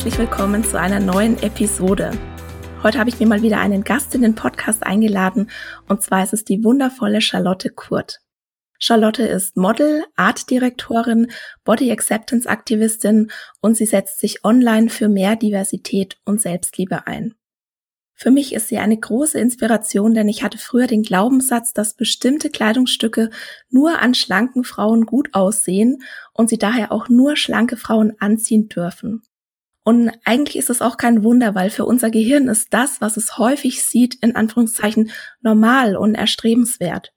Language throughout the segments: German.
Herzlich willkommen zu einer neuen Episode. Heute habe ich mir mal wieder einen Gast in den Podcast eingeladen und zwar ist es die wundervolle Charlotte Kurt. Charlotte ist Model, Artdirektorin, Body Acceptance Aktivistin und sie setzt sich online für mehr Diversität und Selbstliebe ein. Für mich ist sie eine große Inspiration, denn ich hatte früher den Glaubenssatz, dass bestimmte Kleidungsstücke nur an schlanken Frauen gut aussehen und sie daher auch nur schlanke Frauen anziehen dürfen. Und eigentlich ist es auch kein Wunder, weil für unser Gehirn ist das, was es häufig sieht, in Anführungszeichen normal und erstrebenswert.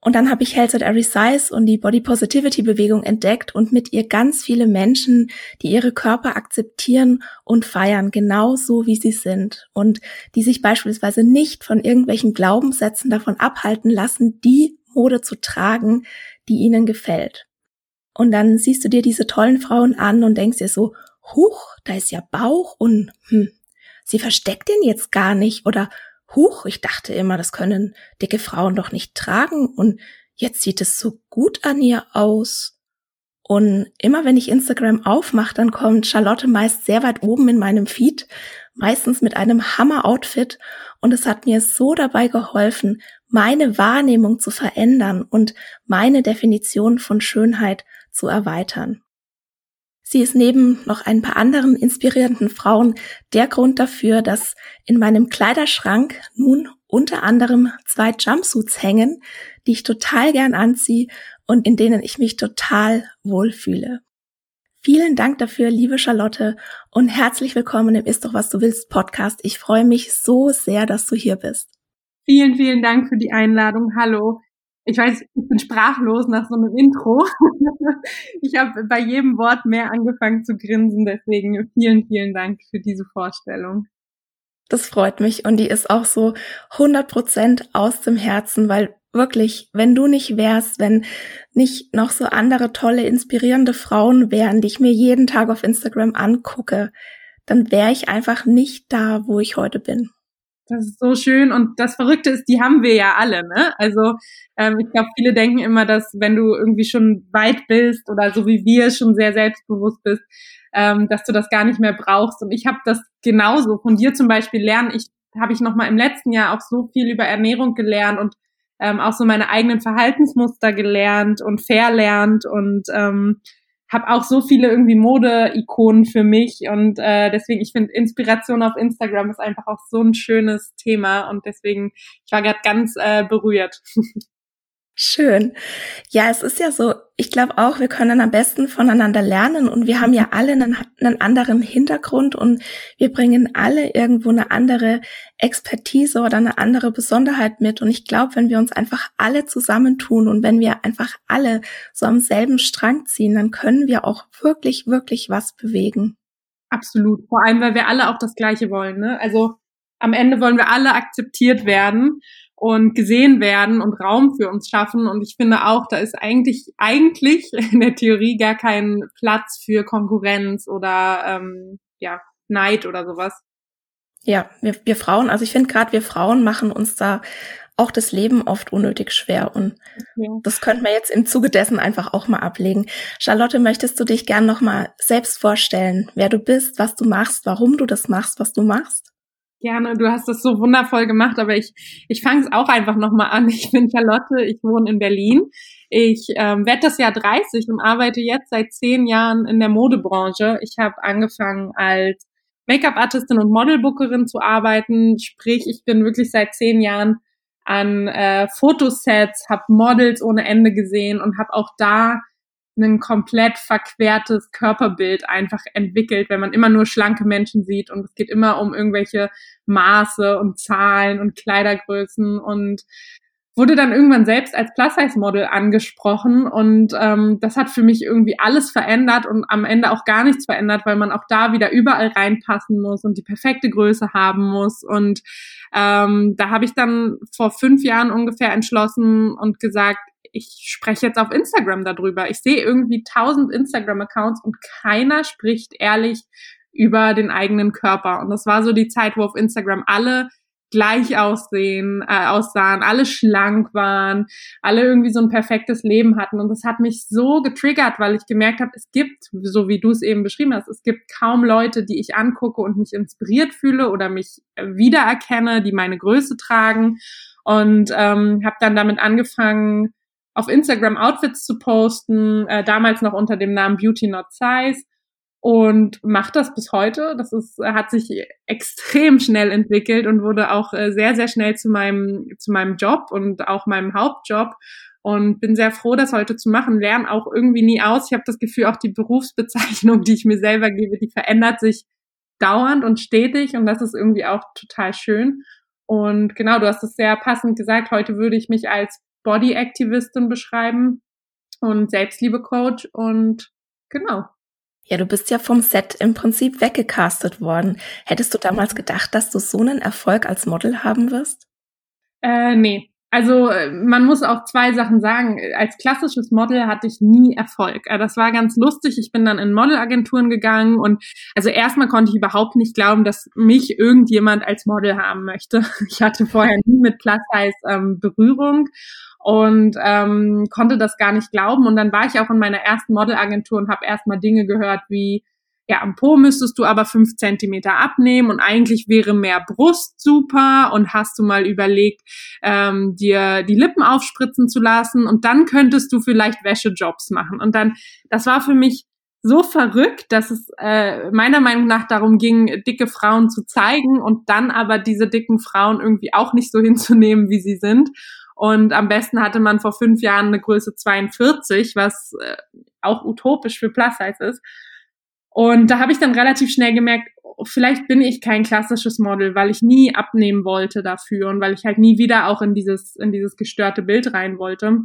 Und dann habe ich Health at Every Size und die Body Positivity Bewegung entdeckt und mit ihr ganz viele Menschen, die ihre Körper akzeptieren und feiern, genauso wie sie sind und die sich beispielsweise nicht von irgendwelchen Glaubenssätzen davon abhalten lassen, die Mode zu tragen, die ihnen gefällt. Und dann siehst du dir diese tollen Frauen an und denkst dir so, huch, da ist ja Bauch und hm, sie versteckt den jetzt gar nicht oder huch, ich dachte immer, das können dicke Frauen doch nicht tragen und jetzt sieht es so gut an ihr aus. Und immer wenn ich Instagram aufmache, dann kommt Charlotte meist sehr weit oben in meinem Feed, meistens mit einem Hammer-Outfit und es hat mir so dabei geholfen, meine Wahrnehmung zu verändern und meine Definition von Schönheit zu erweitern. Sie ist neben noch ein paar anderen inspirierenden Frauen der Grund dafür, dass in meinem Kleiderschrank nun unter anderem zwei Jumpsuits hängen, die ich total gern anziehe und in denen ich mich total wohlfühle. Vielen Dank dafür, liebe Charlotte, und herzlich willkommen im Ist doch was du willst Podcast. Ich freue mich so sehr, dass du hier bist. Vielen, vielen Dank für die Einladung. Hallo ich weiß, ich bin sprachlos nach so einem Intro. ich habe bei jedem Wort mehr angefangen zu grinsen, deswegen vielen, vielen Dank für diese Vorstellung. Das freut mich und die ist auch so 100 Prozent aus dem Herzen, weil wirklich, wenn du nicht wärst, wenn nicht noch so andere tolle, inspirierende Frauen wären, die ich mir jeden Tag auf Instagram angucke, dann wäre ich einfach nicht da, wo ich heute bin. Das ist so schön und das Verrückte ist, die haben wir ja alle, ne? Also ähm, ich glaube, viele denken immer, dass wenn du irgendwie schon weit bist oder so wie wir schon sehr selbstbewusst bist, ähm, dass du das gar nicht mehr brauchst. Und ich habe das genauso von dir zum Beispiel lernen. Ich habe ich noch mal im letzten Jahr auch so viel über Ernährung gelernt und ähm, auch so meine eigenen Verhaltensmuster gelernt und verlernt und ähm, habe auch so viele irgendwie Mode-Ikonen für mich und äh, deswegen, ich finde Inspiration auf Instagram ist einfach auch so ein schönes Thema und deswegen, ich war gerade ganz äh, berührt. Schön. Ja, es ist ja so, ich glaube auch, wir können am besten voneinander lernen und wir haben ja alle einen, einen, anderen Hintergrund und wir bringen alle irgendwo eine andere Expertise oder eine andere Besonderheit mit. Und ich glaube, wenn wir uns einfach alle zusammentun und wenn wir einfach alle so am selben Strang ziehen, dann können wir auch wirklich, wirklich was bewegen. Absolut. Vor allem, weil wir alle auch das Gleiche wollen. Ne? Also am Ende wollen wir alle akzeptiert werden und gesehen werden und Raum für uns schaffen. Und ich finde auch, da ist eigentlich, eigentlich in der Theorie gar kein Platz für Konkurrenz oder ähm, ja, Neid oder sowas. Ja, wir, wir Frauen, also ich finde gerade wir Frauen machen uns da auch das Leben oft unnötig schwer und okay. das könnten wir jetzt im Zuge dessen einfach auch mal ablegen. Charlotte, möchtest du dich gern noch mal selbst vorstellen, wer du bist, was du machst, warum du das machst, was du machst? Gerne, du hast das so wundervoll gemacht, aber ich, ich fange es auch einfach nochmal an. Ich bin Charlotte, ich wohne in Berlin. Ich ähm, werde das Jahr 30 und arbeite jetzt seit zehn Jahren in der Modebranche. Ich habe angefangen als Make-up-Artistin und Modelbookerin zu arbeiten. Sprich, ich bin wirklich seit zehn Jahren an äh, Fotosets, habe Models ohne Ende gesehen und habe auch da ein komplett verquertes Körperbild einfach entwickelt, wenn man immer nur schlanke Menschen sieht und es geht immer um irgendwelche Maße und Zahlen und Kleidergrößen und wurde dann irgendwann selbst als Plus-Size-Model angesprochen und ähm, das hat für mich irgendwie alles verändert und am Ende auch gar nichts verändert, weil man auch da wieder überall reinpassen muss und die perfekte Größe haben muss und ähm, da habe ich dann vor fünf Jahren ungefähr entschlossen und gesagt, ich spreche jetzt auf Instagram darüber. Ich sehe irgendwie tausend Instagram-Accounts und keiner spricht ehrlich über den eigenen Körper. Und das war so die Zeit, wo auf Instagram alle gleich aussehen, äh, aussahen, alle schlank waren, alle irgendwie so ein perfektes Leben hatten. Und das hat mich so getriggert, weil ich gemerkt habe, es gibt, so wie du es eben beschrieben hast, es gibt kaum Leute, die ich angucke und mich inspiriert fühle oder mich wiedererkenne, die meine Größe tragen. Und ähm, habe dann damit angefangen, auf Instagram Outfits zu posten, äh, damals noch unter dem Namen Beauty Not Size und macht das bis heute. Das ist, hat sich extrem schnell entwickelt und wurde auch äh, sehr, sehr schnell zu meinem, zu meinem Job und auch meinem Hauptjob. Und bin sehr froh, das heute zu machen. Lerne auch irgendwie nie aus. Ich habe das Gefühl, auch die Berufsbezeichnung, die ich mir selber gebe, die verändert sich dauernd und stetig. Und das ist irgendwie auch total schön. Und genau, du hast es sehr passend gesagt. Heute würde ich mich als Body-Aktivistin beschreiben und Selbstliebe-Coach. Und genau. Ja, du bist ja vom Set im Prinzip weggecastet worden. Hättest du damals gedacht, dass du so einen Erfolg als Model haben wirst? Äh, nee. Also äh, man muss auch zwei Sachen sagen. Als klassisches Model hatte ich nie Erfolg. Äh, das war ganz lustig. Ich bin dann in Modelagenturen gegangen und also erstmal konnte ich überhaupt nicht glauben, dass mich irgendjemand als Model haben möchte. Ich hatte vorher nie mit Plus Size ähm, Berührung und ähm, konnte das gar nicht glauben. Und dann war ich auch in meiner ersten Modelagentur und habe erstmal Dinge gehört wie, ja, am Po müsstest du aber fünf Zentimeter abnehmen und eigentlich wäre mehr Brust super und hast du mal überlegt, ähm, dir die Lippen aufspritzen zu lassen und dann könntest du vielleicht Wäschejobs machen. Und dann, das war für mich so verrückt, dass es äh, meiner Meinung nach darum ging, dicke Frauen zu zeigen und dann aber diese dicken Frauen irgendwie auch nicht so hinzunehmen, wie sie sind. Und am besten hatte man vor fünf Jahren eine Größe 42, was äh, auch utopisch für Plus Size ist. Und da habe ich dann relativ schnell gemerkt, vielleicht bin ich kein klassisches Model, weil ich nie abnehmen wollte dafür und weil ich halt nie wieder auch in dieses, in dieses gestörte Bild rein wollte.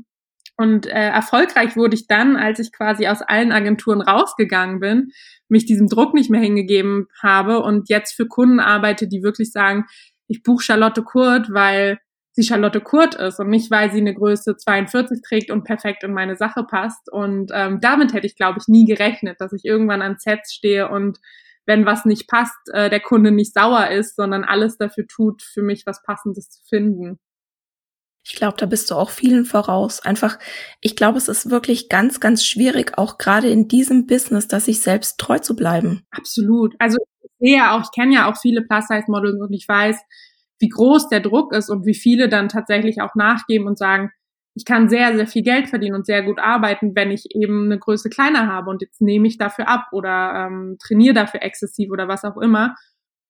Und äh, erfolgreich wurde ich dann, als ich quasi aus allen Agenturen rausgegangen bin, mich diesem Druck nicht mehr hingegeben habe und jetzt für Kunden arbeite, die wirklich sagen, ich buche Charlotte Kurt, weil sie Charlotte Kurt ist und nicht, weil sie eine Größe 42 trägt und perfekt in meine Sache passt. Und ähm, damit hätte ich, glaube ich, nie gerechnet, dass ich irgendwann an Sets stehe und wenn was nicht passt, äh, der Kunde nicht sauer ist, sondern alles dafür tut, für mich was Passendes zu finden. Ich glaube, da bist du auch vielen voraus. Einfach, ich glaube, es ist wirklich ganz, ganz schwierig, auch gerade in diesem Business, dass sich selbst treu zu bleiben. Absolut. Also ich sehe ja auch, ich kenne ja auch viele Plus-Size-Models und ich weiß, wie groß der Druck ist und wie viele dann tatsächlich auch nachgeben und sagen, ich kann sehr, sehr viel Geld verdienen und sehr gut arbeiten, wenn ich eben eine Größe kleiner habe und jetzt nehme ich dafür ab oder ähm, trainiere dafür exzessiv oder was auch immer.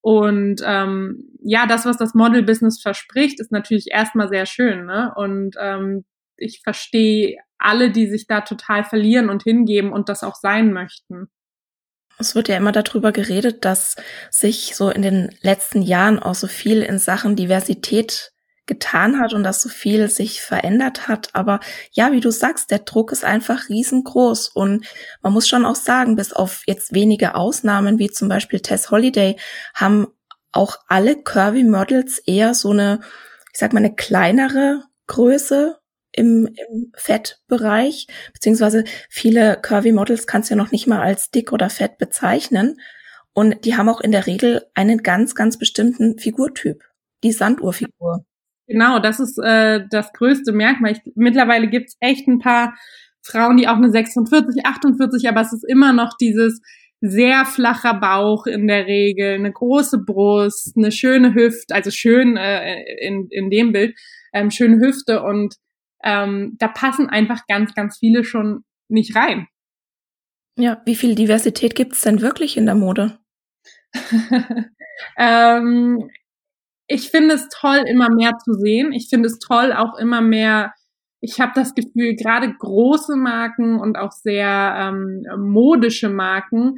Und ähm, ja, das, was das Model-Business verspricht, ist natürlich erstmal sehr schön. Ne? Und ähm, ich verstehe alle, die sich da total verlieren und hingeben und das auch sein möchten. Es wird ja immer darüber geredet, dass sich so in den letzten Jahren auch so viel in Sachen Diversität getan hat und dass so viel sich verändert hat. Aber ja, wie du sagst, der Druck ist einfach riesengroß. Und man muss schon auch sagen, bis auf jetzt wenige Ausnahmen, wie zum Beispiel Tess Holiday, haben auch alle Curvy Models eher so eine, ich sag mal, eine kleinere Größe im, im Fettbereich, beziehungsweise viele Curvy Models kannst du ja noch nicht mal als dick oder fett bezeichnen. Und die haben auch in der Regel einen ganz, ganz bestimmten Figurtyp, die Sanduhrfigur. Genau, das ist äh, das größte Merkmal. Ich, mittlerweile gibt's echt ein paar Frauen, die auch eine 46, 48, aber es ist immer noch dieses, sehr flacher Bauch in der Regel, eine große Brust, eine schöne Hüfte, also schön äh, in, in dem Bild, ähm, schöne Hüfte und ähm, da passen einfach ganz, ganz viele schon nicht rein. Ja, wie viel Diversität gibt's denn wirklich in der Mode? ähm, ich finde es toll, immer mehr zu sehen. Ich finde es toll, auch immer mehr. Ich habe das Gefühl, gerade große Marken und auch sehr ähm, modische Marken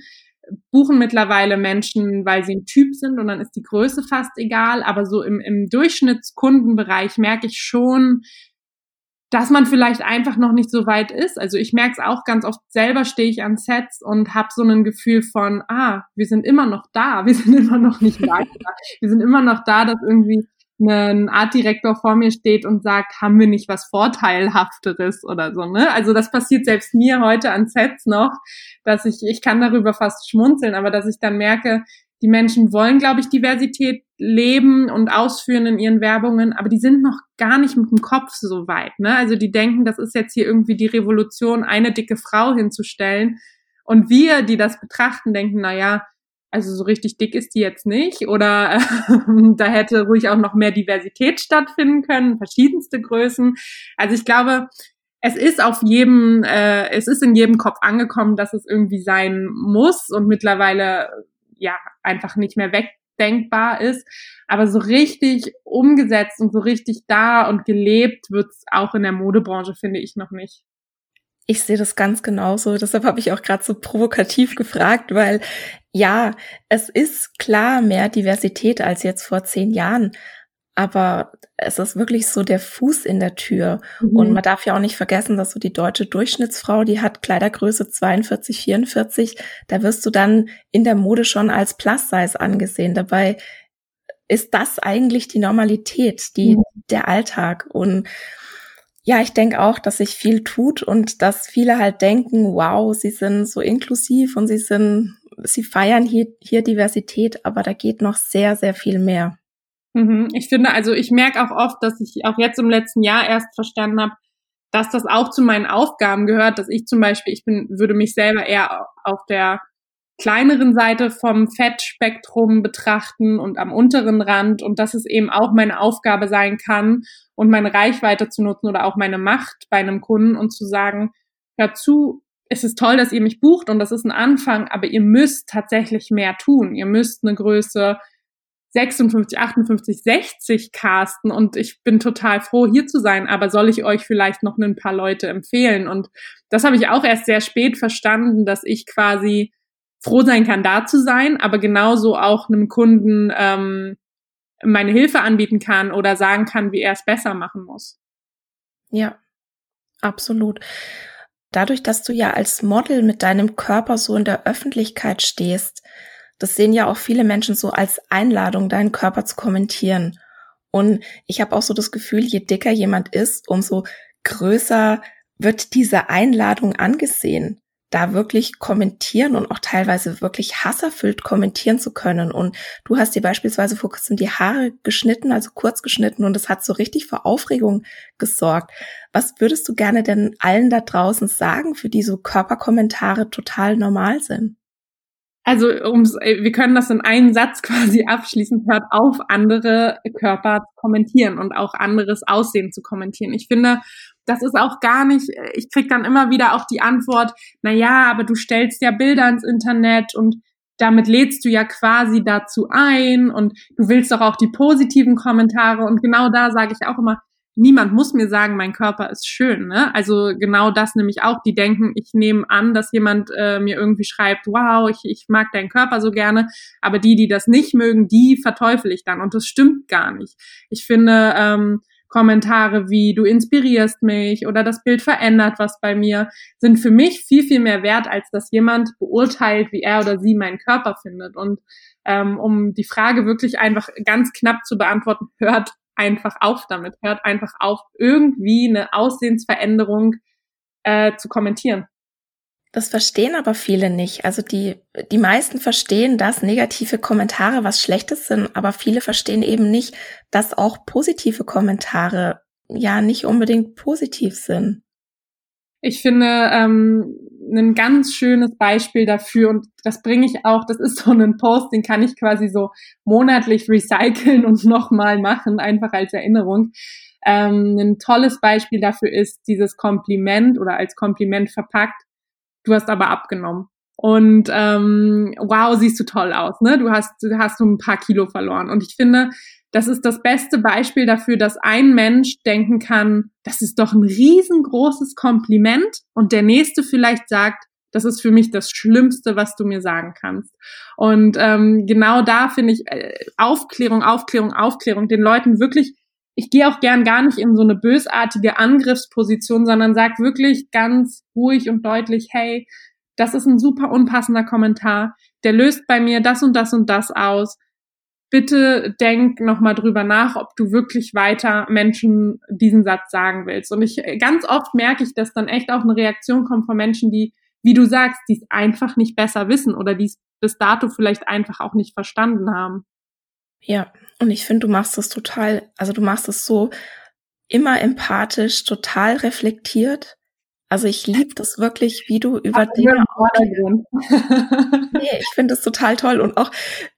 buchen mittlerweile Menschen, weil sie ein Typ sind und dann ist die Größe fast egal. Aber so im, im Durchschnittskundenbereich merke ich schon, dass man vielleicht einfach noch nicht so weit ist. Also ich merke es auch ganz oft selber, stehe ich an Sets und habe so ein Gefühl von, ah, wir sind immer noch da, wir sind immer noch nicht weiter. wir sind immer noch da, dass irgendwie ein Artdirektor vor mir steht und sagt, haben wir nicht was Vorteilhafteres oder so, ne? Also das passiert selbst mir heute an Sets noch, dass ich, ich kann darüber fast schmunzeln, aber dass ich dann merke, die Menschen wollen, glaube ich, Diversität leben und ausführen in ihren Werbungen, aber die sind noch gar nicht mit dem Kopf so weit. Ne? Also die denken, das ist jetzt hier irgendwie die Revolution, eine dicke Frau hinzustellen. Und wir, die das betrachten, denken, na ja, also so richtig dick ist die jetzt nicht oder äh, da hätte ruhig auch noch mehr Diversität stattfinden können, verschiedenste Größen. Also ich glaube, es ist auf jedem, äh, es ist in jedem Kopf angekommen, dass es irgendwie sein muss und mittlerweile ja einfach nicht mehr wegdenkbar ist. Aber so richtig umgesetzt und so richtig da und gelebt wird's auch in der Modebranche, finde ich, noch nicht. Ich sehe das ganz genauso. Deshalb habe ich auch gerade so provokativ gefragt, weil ja, es ist klar mehr Diversität als jetzt vor zehn Jahren aber es ist wirklich so der Fuß in der Tür. Mhm. Und man darf ja auch nicht vergessen, dass so die deutsche Durchschnittsfrau, die hat Kleidergröße 42, 44, da wirst du dann in der Mode schon als Plus-Size angesehen. Dabei ist das eigentlich die Normalität, die, mhm. der Alltag. Und ja, ich denke auch, dass sich viel tut und dass viele halt denken, wow, sie sind so inklusiv und sie sind, sie feiern hier, hier Diversität, aber da geht noch sehr, sehr viel mehr. Mhm. Ich finde, also ich merke auch oft, dass ich auch jetzt im letzten Jahr erst verstanden habe, dass das auch zu meinen Aufgaben gehört, dass ich zum Beispiel, ich bin, würde mich selber eher auf der kleineren Seite vom Fettspektrum betrachten und am unteren Rand und dass es eben auch meine Aufgabe sein kann und meine Reichweite zu nutzen oder auch meine Macht bei einem Kunden und zu sagen, hör zu, es ist toll, dass ihr mich bucht und das ist ein Anfang, aber ihr müsst tatsächlich mehr tun. Ihr müsst eine Größe 56, 58, 60 casten und ich bin total froh, hier zu sein, aber soll ich euch vielleicht noch ein paar Leute empfehlen? Und das habe ich auch erst sehr spät verstanden, dass ich quasi froh sein kann, da zu sein, aber genauso auch einem Kunden ähm, meine Hilfe anbieten kann oder sagen kann, wie er es besser machen muss. Ja, absolut. Dadurch, dass du ja als Model mit deinem Körper so in der Öffentlichkeit stehst, das sehen ja auch viele Menschen so als Einladung, deinen Körper zu kommentieren. Und ich habe auch so das Gefühl, je dicker jemand ist, umso größer wird diese Einladung angesehen, da wirklich kommentieren und auch teilweise wirklich hasserfüllt kommentieren zu können. Und du hast dir beispielsweise vor kurzem die Haare geschnitten, also kurz geschnitten, und das hat so richtig für Aufregung gesorgt. Was würdest du gerne denn allen da draußen sagen, für die so Körperkommentare total normal sind? Also ums, äh, wir können das in einen Satz quasi abschließen, hört auf, andere Körper zu kommentieren und auch anderes Aussehen zu kommentieren. Ich finde, das ist auch gar nicht, äh, ich krieg dann immer wieder auch die Antwort, na ja, aber du stellst ja Bilder ins Internet und damit lädst du ja quasi dazu ein und du willst doch auch die positiven Kommentare und genau da sage ich auch immer, niemand muss mir sagen, mein Körper ist schön. Ne? Also genau das nämlich auch. Die denken, ich nehme an, dass jemand äh, mir irgendwie schreibt, wow, ich, ich mag deinen Körper so gerne. Aber die, die das nicht mögen, die verteufel ich dann. Und das stimmt gar nicht. Ich finde, ähm, Kommentare wie du inspirierst mich oder das Bild verändert was bei mir, sind für mich viel, viel mehr wert, als dass jemand beurteilt, wie er oder sie meinen Körper findet. Und ähm, um die Frage wirklich einfach ganz knapp zu beantworten, hört einfach auf damit, hört einfach auf, irgendwie eine Aussehensveränderung äh, zu kommentieren. Das verstehen aber viele nicht. Also die, die meisten verstehen, dass negative Kommentare was Schlechtes sind, aber viele verstehen eben nicht, dass auch positive Kommentare ja nicht unbedingt positiv sind. Ich finde ähm, ein ganz schönes Beispiel dafür und das bringe ich auch, das ist so ein Post, den kann ich quasi so monatlich recyceln und nochmal machen, einfach als Erinnerung. Ähm, ein tolles Beispiel dafür ist dieses Kompliment oder als Kompliment verpackt. Du hast aber abgenommen. Und ähm, wow, siehst du toll aus, ne? Du hast, du hast so ein paar Kilo verloren. Und ich finde, das ist das beste Beispiel dafür, dass ein Mensch denken kann, das ist doch ein riesengroßes Kompliment. Und der nächste vielleicht sagt, das ist für mich das Schlimmste, was du mir sagen kannst. Und ähm, genau da finde ich äh, Aufklärung, Aufklärung, Aufklärung, den Leuten wirklich, ich gehe auch gern gar nicht in so eine bösartige Angriffsposition, sondern sag wirklich ganz ruhig und deutlich, hey, das ist ein super unpassender Kommentar, der löst bei mir das und das und das aus bitte denk nochmal drüber nach, ob du wirklich weiter Menschen diesen Satz sagen willst. Und ich, ganz oft merke ich, dass dann echt auch eine Reaktion kommt von Menschen, die, wie du sagst, die es einfach nicht besser wissen oder die es bis dato vielleicht einfach auch nicht verstanden haben. Ja, und ich finde, du machst das total, also du machst es so immer empathisch, total reflektiert. Also ich liebe das wirklich, wie du über Ach, Dinge. nee, ich finde es total toll und auch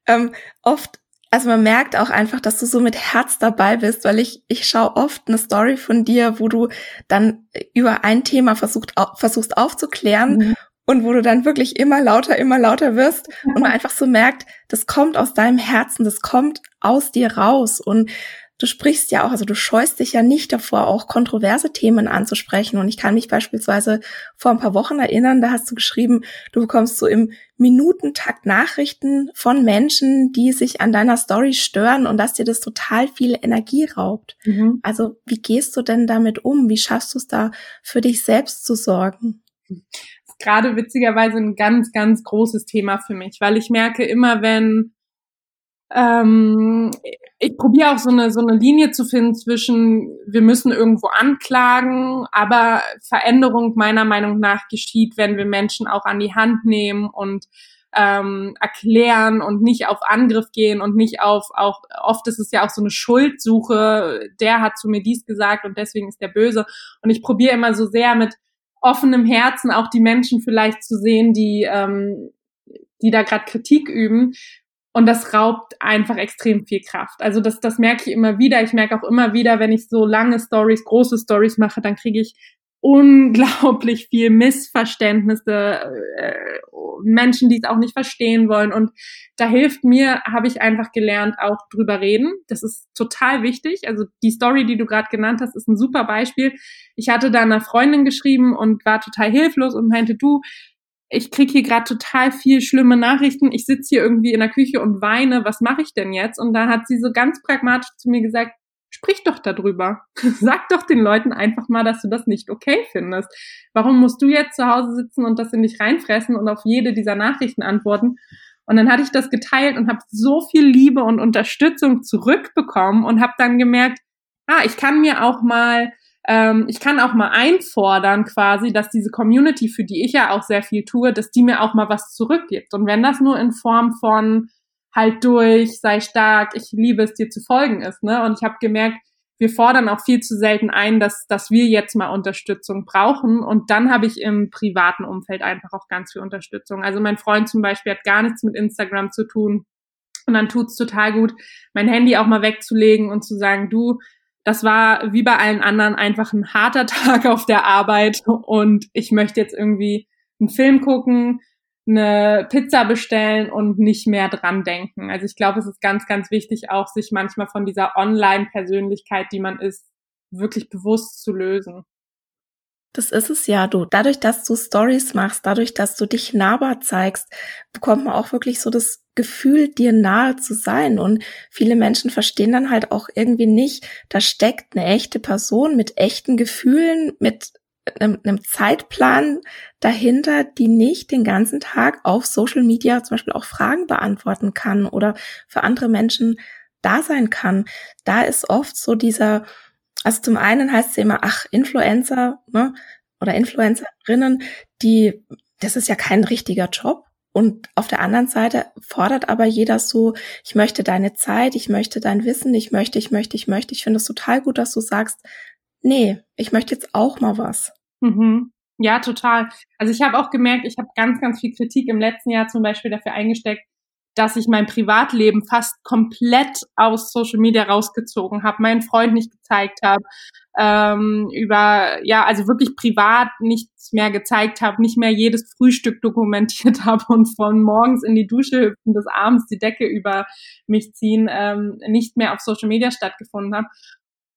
ähm, oft also man merkt auch einfach, dass du so mit Herz dabei bist, weil ich, ich schaue oft eine Story von dir, wo du dann über ein Thema versucht, versuchst aufzuklären mhm. und wo du dann wirklich immer lauter, immer lauter wirst und man einfach so merkt, das kommt aus deinem Herzen, das kommt aus dir raus und du sprichst ja auch, also du scheust dich ja nicht davor, auch kontroverse Themen anzusprechen. Und ich kann mich beispielsweise vor ein paar Wochen erinnern, da hast du geschrieben, du bekommst so im Minutentakt Nachrichten von Menschen, die sich an deiner Story stören und dass dir das total viel Energie raubt. Mhm. Also wie gehst du denn damit um? Wie schaffst du es da für dich selbst zu sorgen? gerade witzigerweise ein ganz, ganz großes Thema für mich, weil ich merke immer, wenn ähm, ich probiere auch so eine, so eine Linie zu finden zwischen, wir müssen irgendwo anklagen, aber Veränderung meiner Meinung nach geschieht, wenn wir Menschen auch an die Hand nehmen und ähm, erklären und nicht auf Angriff gehen und nicht auf, auch oft ist es ja auch so eine Schuldsuche, der hat zu mir dies gesagt und deswegen ist der böse. Und ich probiere immer so sehr mit offenem Herzen auch die Menschen vielleicht zu sehen, die, ähm, die da gerade Kritik üben und das raubt einfach extrem viel Kraft. Also das, das merke ich immer wieder. Ich merke auch immer wieder, wenn ich so lange Stories, große Stories mache, dann kriege ich unglaublich viel Missverständnisse, äh, Menschen, die es auch nicht verstehen wollen. Und da hilft mir, habe ich einfach gelernt, auch drüber reden. Das ist total wichtig. Also die Story, die du gerade genannt hast, ist ein super Beispiel. Ich hatte da einer Freundin geschrieben und war total hilflos und meinte, du, ich krieg hier gerade total viel schlimme Nachrichten. Ich sitze hier irgendwie in der Küche und weine. Was mache ich denn jetzt? Und da hat sie so ganz pragmatisch zu mir gesagt, sprich doch darüber. Sag doch den Leuten einfach mal, dass du das nicht okay findest. Warum musst du jetzt zu Hause sitzen und das in dich reinfressen und auf jede dieser Nachrichten antworten? Und dann hatte ich das geteilt und habe so viel Liebe und Unterstützung zurückbekommen und habe dann gemerkt, ah, ich kann mir auch mal ähm, ich kann auch mal einfordern quasi, dass diese Community, für die ich ja auch sehr viel tue, dass die mir auch mal was zurückgibt. Und wenn das nur in Form von halt durch, sei stark, ich liebe es dir zu folgen ist, ne? Und ich habe gemerkt, wir fordern auch viel zu selten ein, dass, dass wir jetzt mal Unterstützung brauchen. Und dann habe ich im privaten Umfeld einfach auch ganz viel Unterstützung. Also mein Freund zum Beispiel hat gar nichts mit Instagram zu tun. Und dann tut's total gut, mein Handy auch mal wegzulegen und zu sagen, du, das war wie bei allen anderen einfach ein harter Tag auf der Arbeit und ich möchte jetzt irgendwie einen Film gucken, eine Pizza bestellen und nicht mehr dran denken. Also ich glaube, es ist ganz, ganz wichtig, auch sich manchmal von dieser Online-Persönlichkeit, die man ist, wirklich bewusst zu lösen. Das ist es ja, du. Dadurch, dass du Stories machst, dadurch, dass du dich nahbar zeigst, bekommt man auch wirklich so das Gefühl, dir nahe zu sein. Und viele Menschen verstehen dann halt auch irgendwie nicht, da steckt eine echte Person mit echten Gefühlen, mit einem, einem Zeitplan dahinter, die nicht den ganzen Tag auf Social Media zum Beispiel auch Fragen beantworten kann oder für andere Menschen da sein kann. Da ist oft so dieser also zum einen heißt es immer, ach, Influencer ne, oder Influencerinnen, die, das ist ja kein richtiger Job. Und auf der anderen Seite fordert aber jeder so, ich möchte deine Zeit, ich möchte dein Wissen, ich möchte, ich möchte, ich möchte. Ich finde es total gut, dass du sagst, nee, ich möchte jetzt auch mal was. Mhm. Ja, total. Also ich habe auch gemerkt, ich habe ganz, ganz viel Kritik im letzten Jahr zum Beispiel dafür eingesteckt, dass ich mein Privatleben fast komplett aus Social Media rausgezogen habe, meinen Freund nicht gezeigt habe, ähm, über, ja, also wirklich privat nichts mehr gezeigt habe, nicht mehr jedes Frühstück dokumentiert habe und von morgens in die Dusche hüpfen bis abends die Decke über mich ziehen, ähm, nicht mehr auf Social Media stattgefunden habe.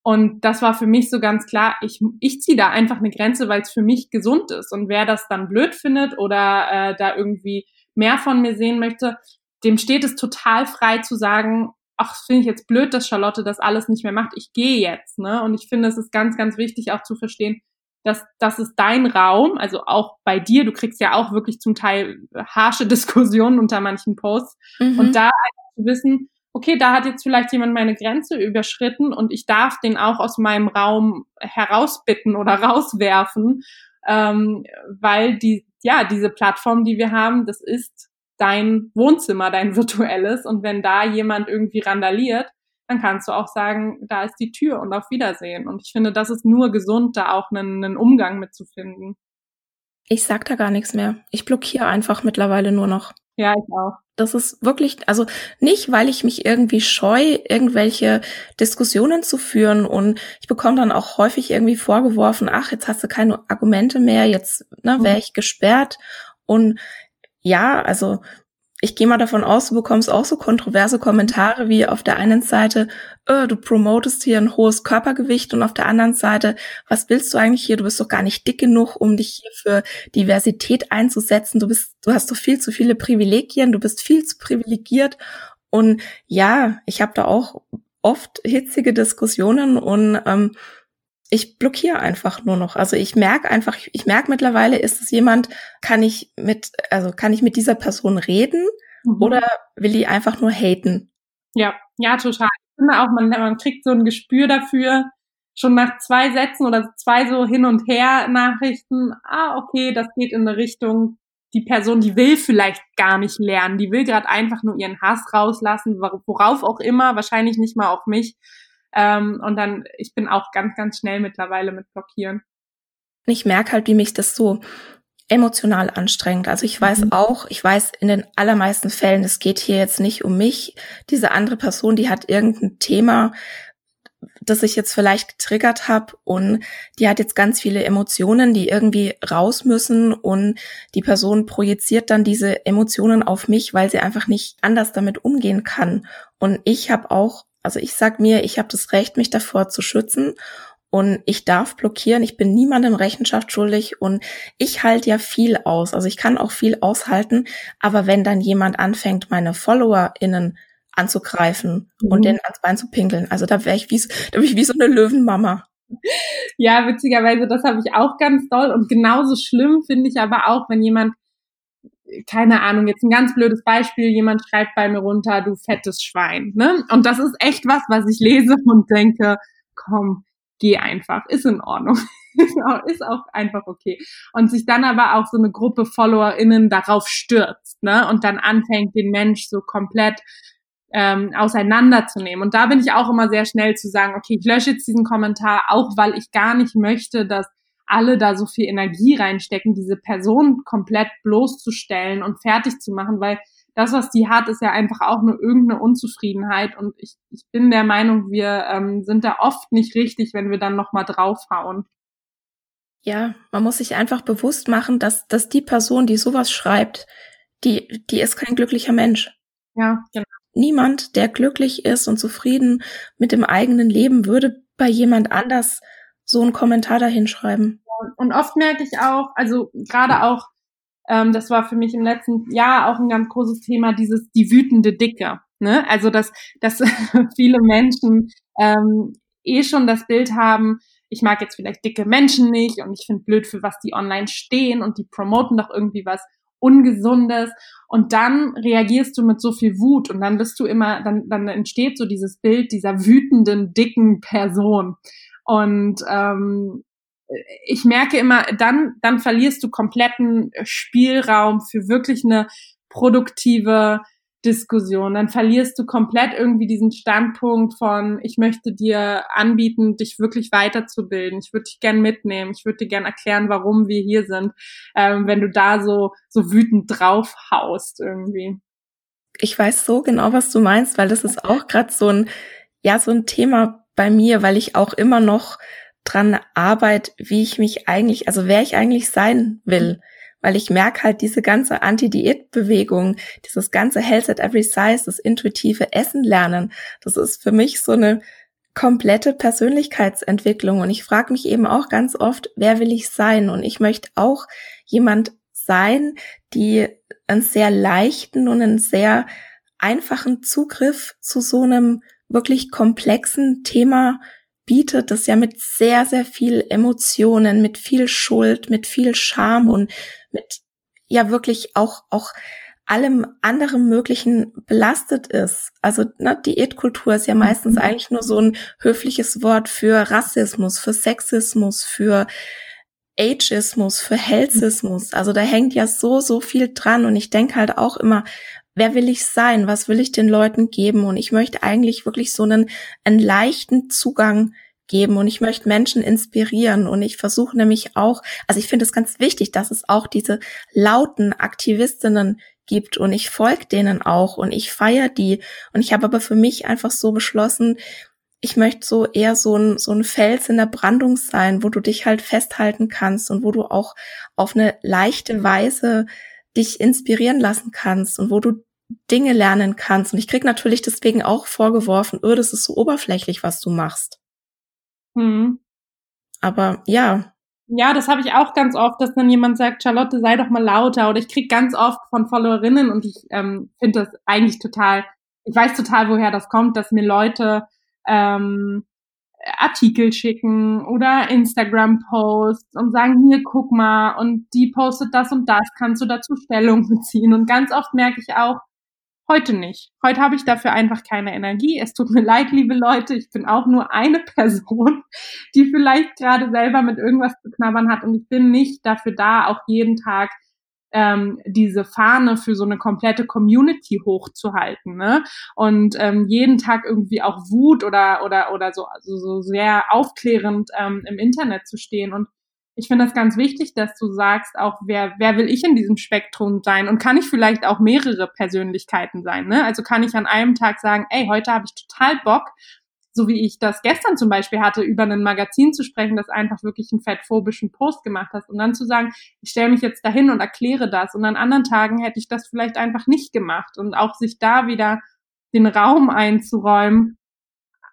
Und das war für mich so ganz klar, ich, ich ziehe da einfach eine Grenze, weil es für mich gesund ist. Und wer das dann blöd findet oder äh, da irgendwie mehr von mir sehen möchte, dem steht es total frei zu sagen, ach, finde ich jetzt blöd, dass Charlotte das alles nicht mehr macht. Ich gehe jetzt, ne? Und ich finde, es ist ganz, ganz wichtig auch zu verstehen, dass das ist dein Raum, also auch bei dir. Du kriegst ja auch wirklich zum Teil harsche Diskussionen unter manchen Posts. Mhm. Und da einfach zu wissen, okay, da hat jetzt vielleicht jemand meine Grenze überschritten und ich darf den auch aus meinem Raum herausbitten oder rauswerfen, ähm, weil die, ja, diese Plattform, die wir haben, das ist dein Wohnzimmer, dein virtuelles. Und wenn da jemand irgendwie randaliert, dann kannst du auch sagen, da ist die Tür und auf Wiedersehen. Und ich finde, das ist nur gesund, da auch einen, einen Umgang mitzufinden. Ich sag da gar nichts mehr. Ich blockiere einfach mittlerweile nur noch. Ja, ich auch. Das ist wirklich, also nicht, weil ich mich irgendwie scheu, irgendwelche Diskussionen zu führen und ich bekomme dann auch häufig irgendwie vorgeworfen, ach, jetzt hast du keine Argumente mehr, jetzt ne, wäre mhm. ich gesperrt und ja, also ich gehe mal davon aus, du bekommst auch so kontroverse Kommentare wie auf der einen Seite, äh, du promotest hier ein hohes Körpergewicht und auf der anderen Seite, was willst du eigentlich hier? Du bist doch gar nicht dick genug, um dich hier für Diversität einzusetzen. Du bist, du hast doch viel zu viele Privilegien, du bist viel zu privilegiert. Und ja, ich habe da auch oft hitzige Diskussionen und ähm, ich blockiere einfach nur noch. Also ich merke einfach, ich merke mittlerweile, ist es jemand, kann ich mit, also kann ich mit dieser Person reden mhm. oder will die einfach nur haten? Ja, ja, total. Ich finde auch, man, man kriegt so ein Gespür dafür, schon nach zwei Sätzen oder zwei so hin und her Nachrichten, ah, okay, das geht in eine Richtung, die Person, die will vielleicht gar nicht lernen, die will gerade einfach nur ihren Hass rauslassen, worauf auch immer, wahrscheinlich nicht mal auf mich. Ähm, und dann, ich bin auch ganz, ganz schnell mittlerweile mit Blockieren. Ich merke halt, wie mich das so emotional anstrengend. Also ich weiß mhm. auch, ich weiß in den allermeisten Fällen, es geht hier jetzt nicht um mich. Diese andere Person, die hat irgendein Thema, das ich jetzt vielleicht getriggert habe und die hat jetzt ganz viele Emotionen, die irgendwie raus müssen und die Person projiziert dann diese Emotionen auf mich, weil sie einfach nicht anders damit umgehen kann. Und ich habe auch also ich sag mir, ich habe das Recht, mich davor zu schützen und ich darf blockieren. Ich bin niemandem Rechenschaft schuldig und ich halte ja viel aus. Also ich kann auch viel aushalten, aber wenn dann jemand anfängt, meine FollowerInnen anzugreifen mhm. und denen ans Bein zu pinkeln, also da wäre ich wie, da wär ich wie so eine Löwenmama. Ja, witzigerweise, das habe ich auch ganz doll und genauso schlimm finde ich aber auch, wenn jemand keine Ahnung, jetzt ein ganz blödes Beispiel, jemand schreibt bei mir runter, du fettes Schwein, ne? Und das ist echt was, was ich lese und denke, komm, geh einfach, ist in Ordnung. ist auch einfach okay. Und sich dann aber auch so eine Gruppe FollowerInnen darauf stürzt, ne? Und dann anfängt, den Mensch so komplett ähm, auseinanderzunehmen. Und da bin ich auch immer sehr schnell zu sagen, okay, ich lösche jetzt diesen Kommentar, auch weil ich gar nicht möchte, dass alle da so viel Energie reinstecken, diese Person komplett bloßzustellen und fertig zu machen, weil das, was die hat, ist ja einfach auch nur irgendeine Unzufriedenheit. Und ich, ich bin der Meinung, wir ähm, sind da oft nicht richtig, wenn wir dann nochmal draufhauen. Ja, man muss sich einfach bewusst machen, dass, dass die Person, die sowas schreibt, die, die ist kein glücklicher Mensch. Ja, genau. Niemand, der glücklich ist und zufrieden mit dem eigenen Leben, würde bei jemand anders so einen Kommentar dahinschreiben. Und oft merke ich auch, also gerade auch, ähm, das war für mich im letzten Jahr auch ein ganz großes Thema, dieses die wütende Dicke. Ne? Also dass, dass viele Menschen ähm, eh schon das Bild haben, ich mag jetzt vielleicht dicke Menschen nicht und ich finde blöd, für was die online stehen und die promoten doch irgendwie was Ungesundes. Und dann reagierst du mit so viel Wut und dann bist du immer, dann, dann entsteht so dieses Bild dieser wütenden, dicken Person. Und ähm, ich merke immer, dann, dann verlierst du kompletten Spielraum für wirklich eine produktive Diskussion. Dann verlierst du komplett irgendwie diesen Standpunkt von, ich möchte dir anbieten, dich wirklich weiterzubilden. Ich würde dich gern mitnehmen. Ich würde dir gern erklären, warum wir hier sind, ähm, wenn du da so, so wütend drauf haust irgendwie. Ich weiß so genau, was du meinst, weil das ist auch gerade so ein, ja, so ein Thema bei mir, weil ich auch immer noch dran arbeite, wie ich mich eigentlich, also wer ich eigentlich sein will weil ich merke halt diese ganze Anti-Diät-Bewegung, dieses ganze Health at Every Size, das intuitive Essen lernen, das ist für mich so eine komplette Persönlichkeitsentwicklung und ich frage mich eben auch ganz oft, wer will ich sein? Und ich möchte auch jemand sein, die einen sehr leichten und einen sehr einfachen Zugriff zu so einem wirklich komplexen Thema bietet, das ja mit sehr, sehr viel Emotionen, mit viel Schuld, mit viel Scham und mit ja wirklich auch, auch allem anderen Möglichen belastet ist. Also ne, Diätkultur ist ja meistens mhm. eigentlich nur so ein höfliches Wort für Rassismus, für Sexismus, für Ageismus, für Healthismus. Also da hängt ja so, so viel dran. Und ich denke halt auch immer, wer will ich sein? Was will ich den Leuten geben? Und ich möchte eigentlich wirklich so einen, einen leichten Zugang geben und ich möchte Menschen inspirieren und ich versuche nämlich auch, also ich finde es ganz wichtig, dass es auch diese lauten Aktivistinnen gibt und ich folge denen auch und ich feiere die und ich habe aber für mich einfach so beschlossen, ich möchte so eher so ein, so ein Fels in der Brandung sein, wo du dich halt festhalten kannst und wo du auch auf eine leichte Weise dich inspirieren lassen kannst und wo du Dinge lernen kannst. Und ich krieg natürlich deswegen auch vorgeworfen, öh, das ist so oberflächlich, was du machst. Hm. Aber ja. Ja, das habe ich auch ganz oft, dass dann jemand sagt, Charlotte, sei doch mal lauter. Oder ich krieg ganz oft von Followerinnen und ich ähm, finde das eigentlich total, ich weiß total, woher das kommt, dass mir Leute ähm, Artikel schicken oder Instagram-Posts und sagen, hier, guck mal, und die postet das und das, kannst du dazu Stellung beziehen. Und ganz oft merke ich auch, Heute nicht. Heute habe ich dafür einfach keine Energie. Es tut mir leid, liebe Leute. Ich bin auch nur eine Person, die vielleicht gerade selber mit irgendwas zu knabbern hat. Und ich bin nicht dafür da, auch jeden Tag ähm, diese Fahne für so eine komplette Community hochzuhalten, ne? Und ähm, jeden Tag irgendwie auch Wut oder oder oder so also so sehr aufklärend ähm, im Internet zu stehen und ich finde das ganz wichtig, dass du sagst, auch wer, wer will ich in diesem Spektrum sein und kann ich vielleicht auch mehrere Persönlichkeiten sein. Ne? Also kann ich an einem Tag sagen, ey, heute habe ich total Bock, so wie ich das gestern zum Beispiel hatte, über ein Magazin zu sprechen, das einfach wirklich einen fettphobischen Post gemacht hast und dann zu sagen, ich stelle mich jetzt dahin und erkläre das und an anderen Tagen hätte ich das vielleicht einfach nicht gemacht und auch sich da wieder den Raum einzuräumen,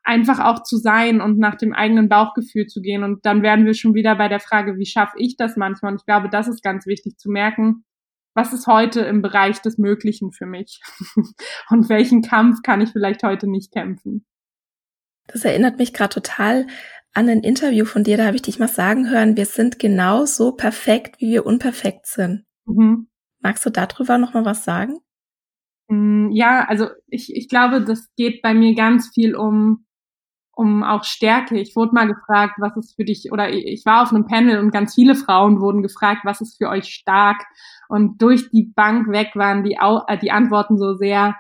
einfach auch zu sein und nach dem eigenen Bauchgefühl zu gehen. Und dann werden wir schon wieder bei der Frage, wie schaffe ich das manchmal? Und ich glaube, das ist ganz wichtig zu merken, was ist heute im Bereich des Möglichen für mich? und welchen Kampf kann ich vielleicht heute nicht kämpfen? Das erinnert mich gerade total an ein Interview von dir, da habe ich dich mal sagen hören, wir sind genau so perfekt, wie wir unperfekt sind. Mhm. Magst du darüber noch mal was sagen? Mm, ja, also ich, ich glaube, das geht bei mir ganz viel um um auch Stärke. Ich wurde mal gefragt, was ist für dich, oder ich war auf einem Panel und ganz viele Frauen wurden gefragt, was ist für euch stark? Und durch die Bank weg waren die, äh, die Antworten so sehr,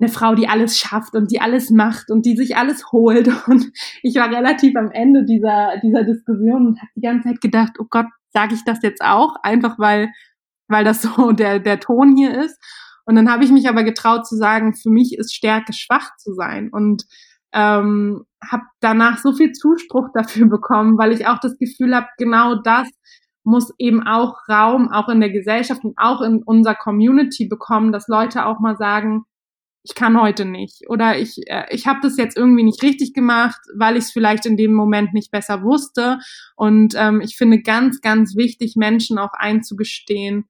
eine Frau, die alles schafft und die alles macht und die sich alles holt. Und ich war relativ am Ende dieser, dieser Diskussion und habe die ganze Zeit gedacht, oh Gott, sage ich das jetzt auch? Einfach weil, weil das so der, der Ton hier ist. Und dann habe ich mich aber getraut zu sagen, für mich ist Stärke schwach zu sein. Und ähm, habe danach so viel Zuspruch dafür bekommen, weil ich auch das Gefühl habe, genau das muss eben auch Raum, auch in der Gesellschaft und auch in unserer Community bekommen, dass Leute auch mal sagen, ich kann heute nicht oder ich, äh, ich habe das jetzt irgendwie nicht richtig gemacht, weil ich es vielleicht in dem Moment nicht besser wusste. Und ähm, ich finde ganz, ganz wichtig, Menschen auch einzugestehen,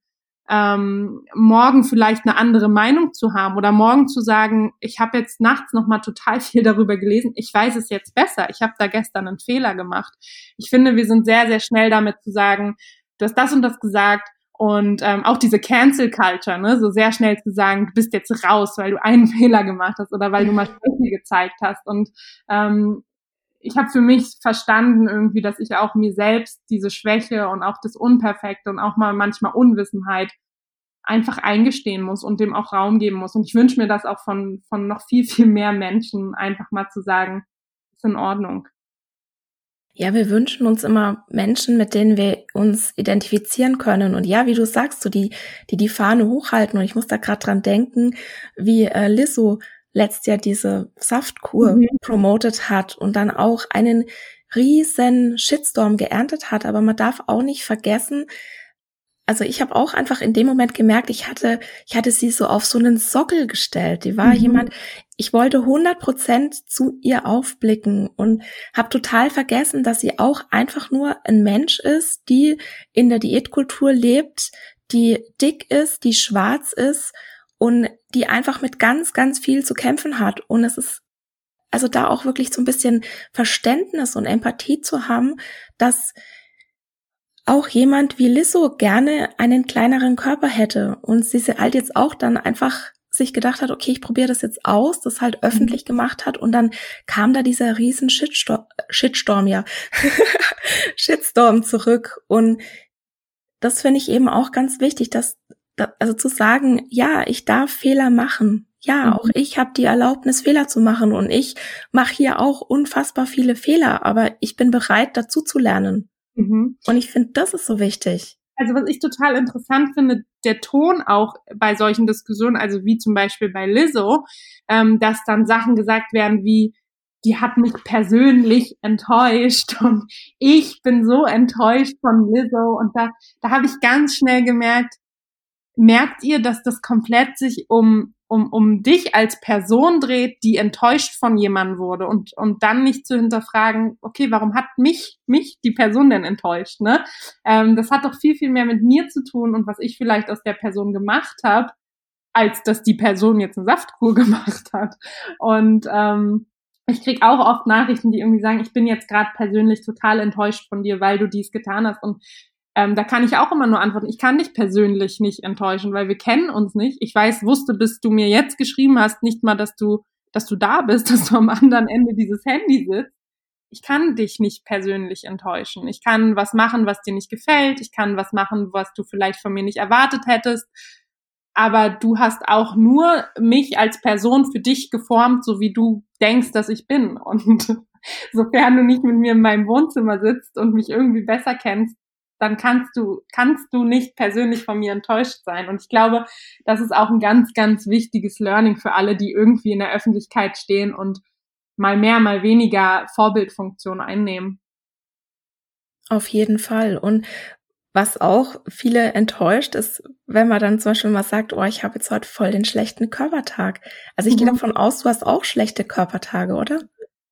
ähm, morgen vielleicht eine andere Meinung zu haben oder morgen zu sagen, ich habe jetzt nachts noch mal total viel darüber gelesen, ich weiß es jetzt besser, ich habe da gestern einen Fehler gemacht. Ich finde, wir sind sehr, sehr schnell damit zu sagen, du hast das und das gesagt und ähm, auch diese Cancel Culture, ne, so sehr schnell zu sagen, du bist jetzt raus, weil du einen Fehler gemacht hast oder weil du mal Schwäche gezeigt hast und ähm, ich habe für mich verstanden irgendwie, dass ich auch mir selbst diese Schwäche und auch das Unperfekte und auch mal manchmal Unwissenheit einfach eingestehen muss und dem auch Raum geben muss. Und ich wünsche mir das auch von, von noch viel, viel mehr Menschen, einfach mal zu sagen, ist in Ordnung. Ja, wir wünschen uns immer Menschen, mit denen wir uns identifizieren können. Und ja, wie du sagst, so die, die die Fahne hochhalten. Und ich muss da gerade dran denken, wie äh, Lizzo letztes Jahr diese Saftkur mhm. promotet hat und dann auch einen riesen Shitstorm geerntet hat. Aber man darf auch nicht vergessen, also ich habe auch einfach in dem Moment gemerkt, ich hatte, ich hatte sie so auf so einen Sockel gestellt. Die war mhm. jemand, ich wollte 100 Prozent zu ihr aufblicken und habe total vergessen, dass sie auch einfach nur ein Mensch ist, die in der Diätkultur lebt, die dick ist, die schwarz ist und die einfach mit ganz, ganz viel zu kämpfen hat. Und es ist also da auch wirklich so ein bisschen Verständnis und Empathie zu haben, dass auch jemand wie Lissou gerne einen kleineren Körper hätte und sie halt jetzt auch dann einfach sich gedacht hat, okay, ich probiere das jetzt aus, das halt mhm. öffentlich gemacht hat und dann kam da dieser riesen Shitstorm, Shitstorm ja, Shitstorm zurück und das finde ich eben auch ganz wichtig, dass, also zu sagen, ja, ich darf Fehler machen. Ja, mhm. auch ich habe die Erlaubnis, Fehler zu machen und ich mache hier auch unfassbar viele Fehler, aber ich bin bereit, dazu zu lernen. Mhm. Und ich finde, das ist so wichtig. Also was ich total interessant finde, der Ton auch bei solchen Diskussionen, also wie zum Beispiel bei Lizzo, ähm, dass dann Sachen gesagt werden wie, die hat mich persönlich enttäuscht und ich bin so enttäuscht von Lizzo und da, da habe ich ganz schnell gemerkt, merkt ihr, dass das komplett sich um um, um dich als Person dreht, die enttäuscht von jemandem wurde und, und dann nicht zu hinterfragen, okay, warum hat mich, mich die Person denn enttäuscht, ne? Ähm, das hat doch viel, viel mehr mit mir zu tun und was ich vielleicht aus der Person gemacht habe, als dass die Person jetzt eine Saftkur gemacht hat. Und ähm, ich krieg auch oft Nachrichten, die irgendwie sagen, ich bin jetzt gerade persönlich total enttäuscht von dir, weil du dies getan hast. Und ähm, da kann ich auch immer nur antworten, ich kann dich persönlich nicht enttäuschen, weil wir kennen uns nicht. Ich weiß, wusste, bis du mir jetzt geschrieben hast, nicht mal, dass du, dass du da bist, dass du am anderen Ende dieses Handy sitzt. Ich kann dich nicht persönlich enttäuschen. Ich kann was machen, was dir nicht gefällt. Ich kann was machen, was du vielleicht von mir nicht erwartet hättest. Aber du hast auch nur mich als Person für dich geformt, so wie du denkst, dass ich bin. Und sofern du nicht mit mir in meinem Wohnzimmer sitzt und mich irgendwie besser kennst, dann kannst du, kannst du nicht persönlich von mir enttäuscht sein. Und ich glaube, das ist auch ein ganz, ganz wichtiges Learning für alle, die irgendwie in der Öffentlichkeit stehen und mal mehr, mal weniger Vorbildfunktion einnehmen. Auf jeden Fall. Und was auch viele enttäuscht ist, wenn man dann zum Beispiel mal sagt, oh, ich habe jetzt heute voll den schlechten Körpertag. Also ich mhm. gehe davon aus, du hast auch schlechte Körpertage, oder?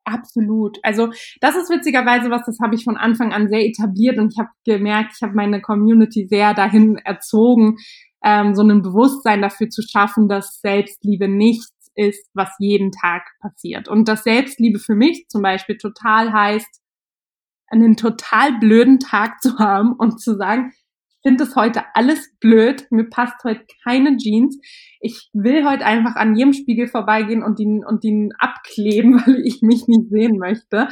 Absolut. Also das ist witzigerweise was, das habe ich von Anfang an sehr etabliert und ich habe gemerkt, ich habe meine Community sehr dahin erzogen, ähm, so ein Bewusstsein dafür zu schaffen, dass Selbstliebe nichts ist, was jeden Tag passiert. Und dass Selbstliebe für mich zum Beispiel total heißt, einen total blöden Tag zu haben und zu sagen, finde es heute alles blöd, mir passt heute keine Jeans. Ich will heute einfach an jedem Spiegel vorbeigehen und ihn, und ihn abkleben, weil ich mich nicht sehen möchte.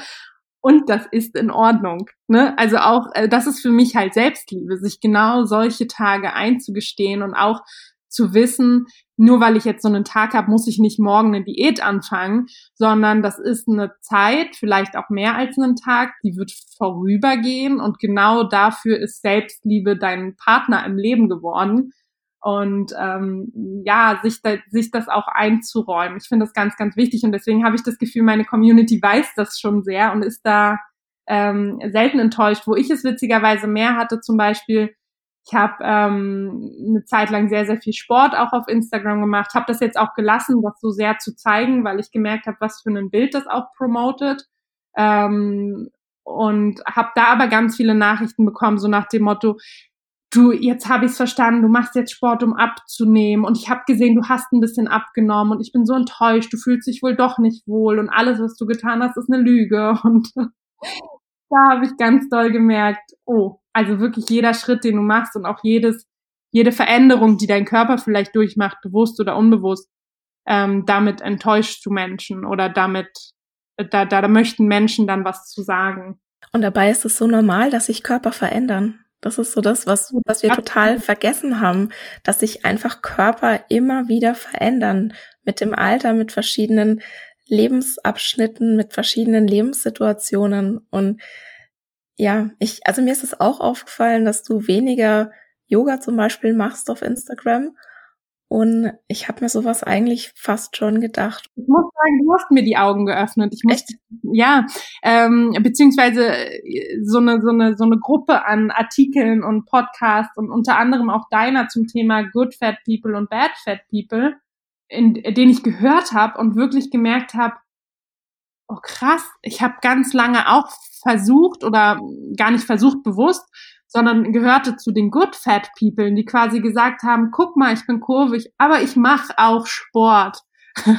Und das ist in Ordnung. Ne? Also auch, äh, das ist für mich halt Selbstliebe, sich genau solche Tage einzugestehen und auch zu wissen, nur weil ich jetzt so einen Tag habe, muss ich nicht morgen eine Diät anfangen, sondern das ist eine Zeit, vielleicht auch mehr als einen Tag, die wird vorübergehen und genau dafür ist Selbstliebe dein Partner im Leben geworden. Und ähm, ja, sich, da, sich das auch einzuräumen. Ich finde das ganz, ganz wichtig und deswegen habe ich das Gefühl, meine Community weiß das schon sehr und ist da ähm, selten enttäuscht. Wo ich es witzigerweise mehr hatte, zum Beispiel, ich habe ähm, eine Zeit lang sehr, sehr viel Sport auch auf Instagram gemacht, habe das jetzt auch gelassen, das so sehr zu zeigen, weil ich gemerkt habe, was für ein Bild das auch promotet. Ähm, und habe da aber ganz viele Nachrichten bekommen, so nach dem Motto, du, jetzt habe ich es verstanden, du machst jetzt Sport, um abzunehmen und ich habe gesehen, du hast ein bisschen abgenommen und ich bin so enttäuscht, du fühlst dich wohl doch nicht wohl und alles, was du getan hast, ist eine Lüge und da habe ich ganz doll gemerkt, oh, also wirklich jeder Schritt, den du machst und auch jedes, jede Veränderung, die dein Körper vielleicht durchmacht, bewusst oder unbewusst, ähm, damit enttäuschst du Menschen oder damit, äh, da, da, da möchten Menschen dann was zu sagen. Und dabei ist es so normal, dass sich Körper verändern. Das ist so das, was, was wir total vergessen haben, dass sich einfach Körper immer wieder verändern mit dem Alter, mit verschiedenen Lebensabschnitten, mit verschiedenen Lebenssituationen. Und ja, ich, also mir ist es auch aufgefallen, dass du weniger Yoga zum Beispiel machst auf Instagram. Und ich habe mir sowas eigentlich fast schon gedacht. Ich muss sagen, du hast mir die Augen geöffnet. Ich muss, Echt? ja, ähm, beziehungsweise äh, so eine so eine so eine Gruppe an Artikeln und Podcasts und unter anderem auch deiner zum Thema Good Fat People und Bad Fat People in, den ich gehört habe und wirklich gemerkt habe, oh krass, ich habe ganz lange auch versucht oder gar nicht versucht bewusst, sondern gehörte zu den Good Fat People, die quasi gesagt haben, guck mal, ich bin kurvig, aber ich mache auch Sport.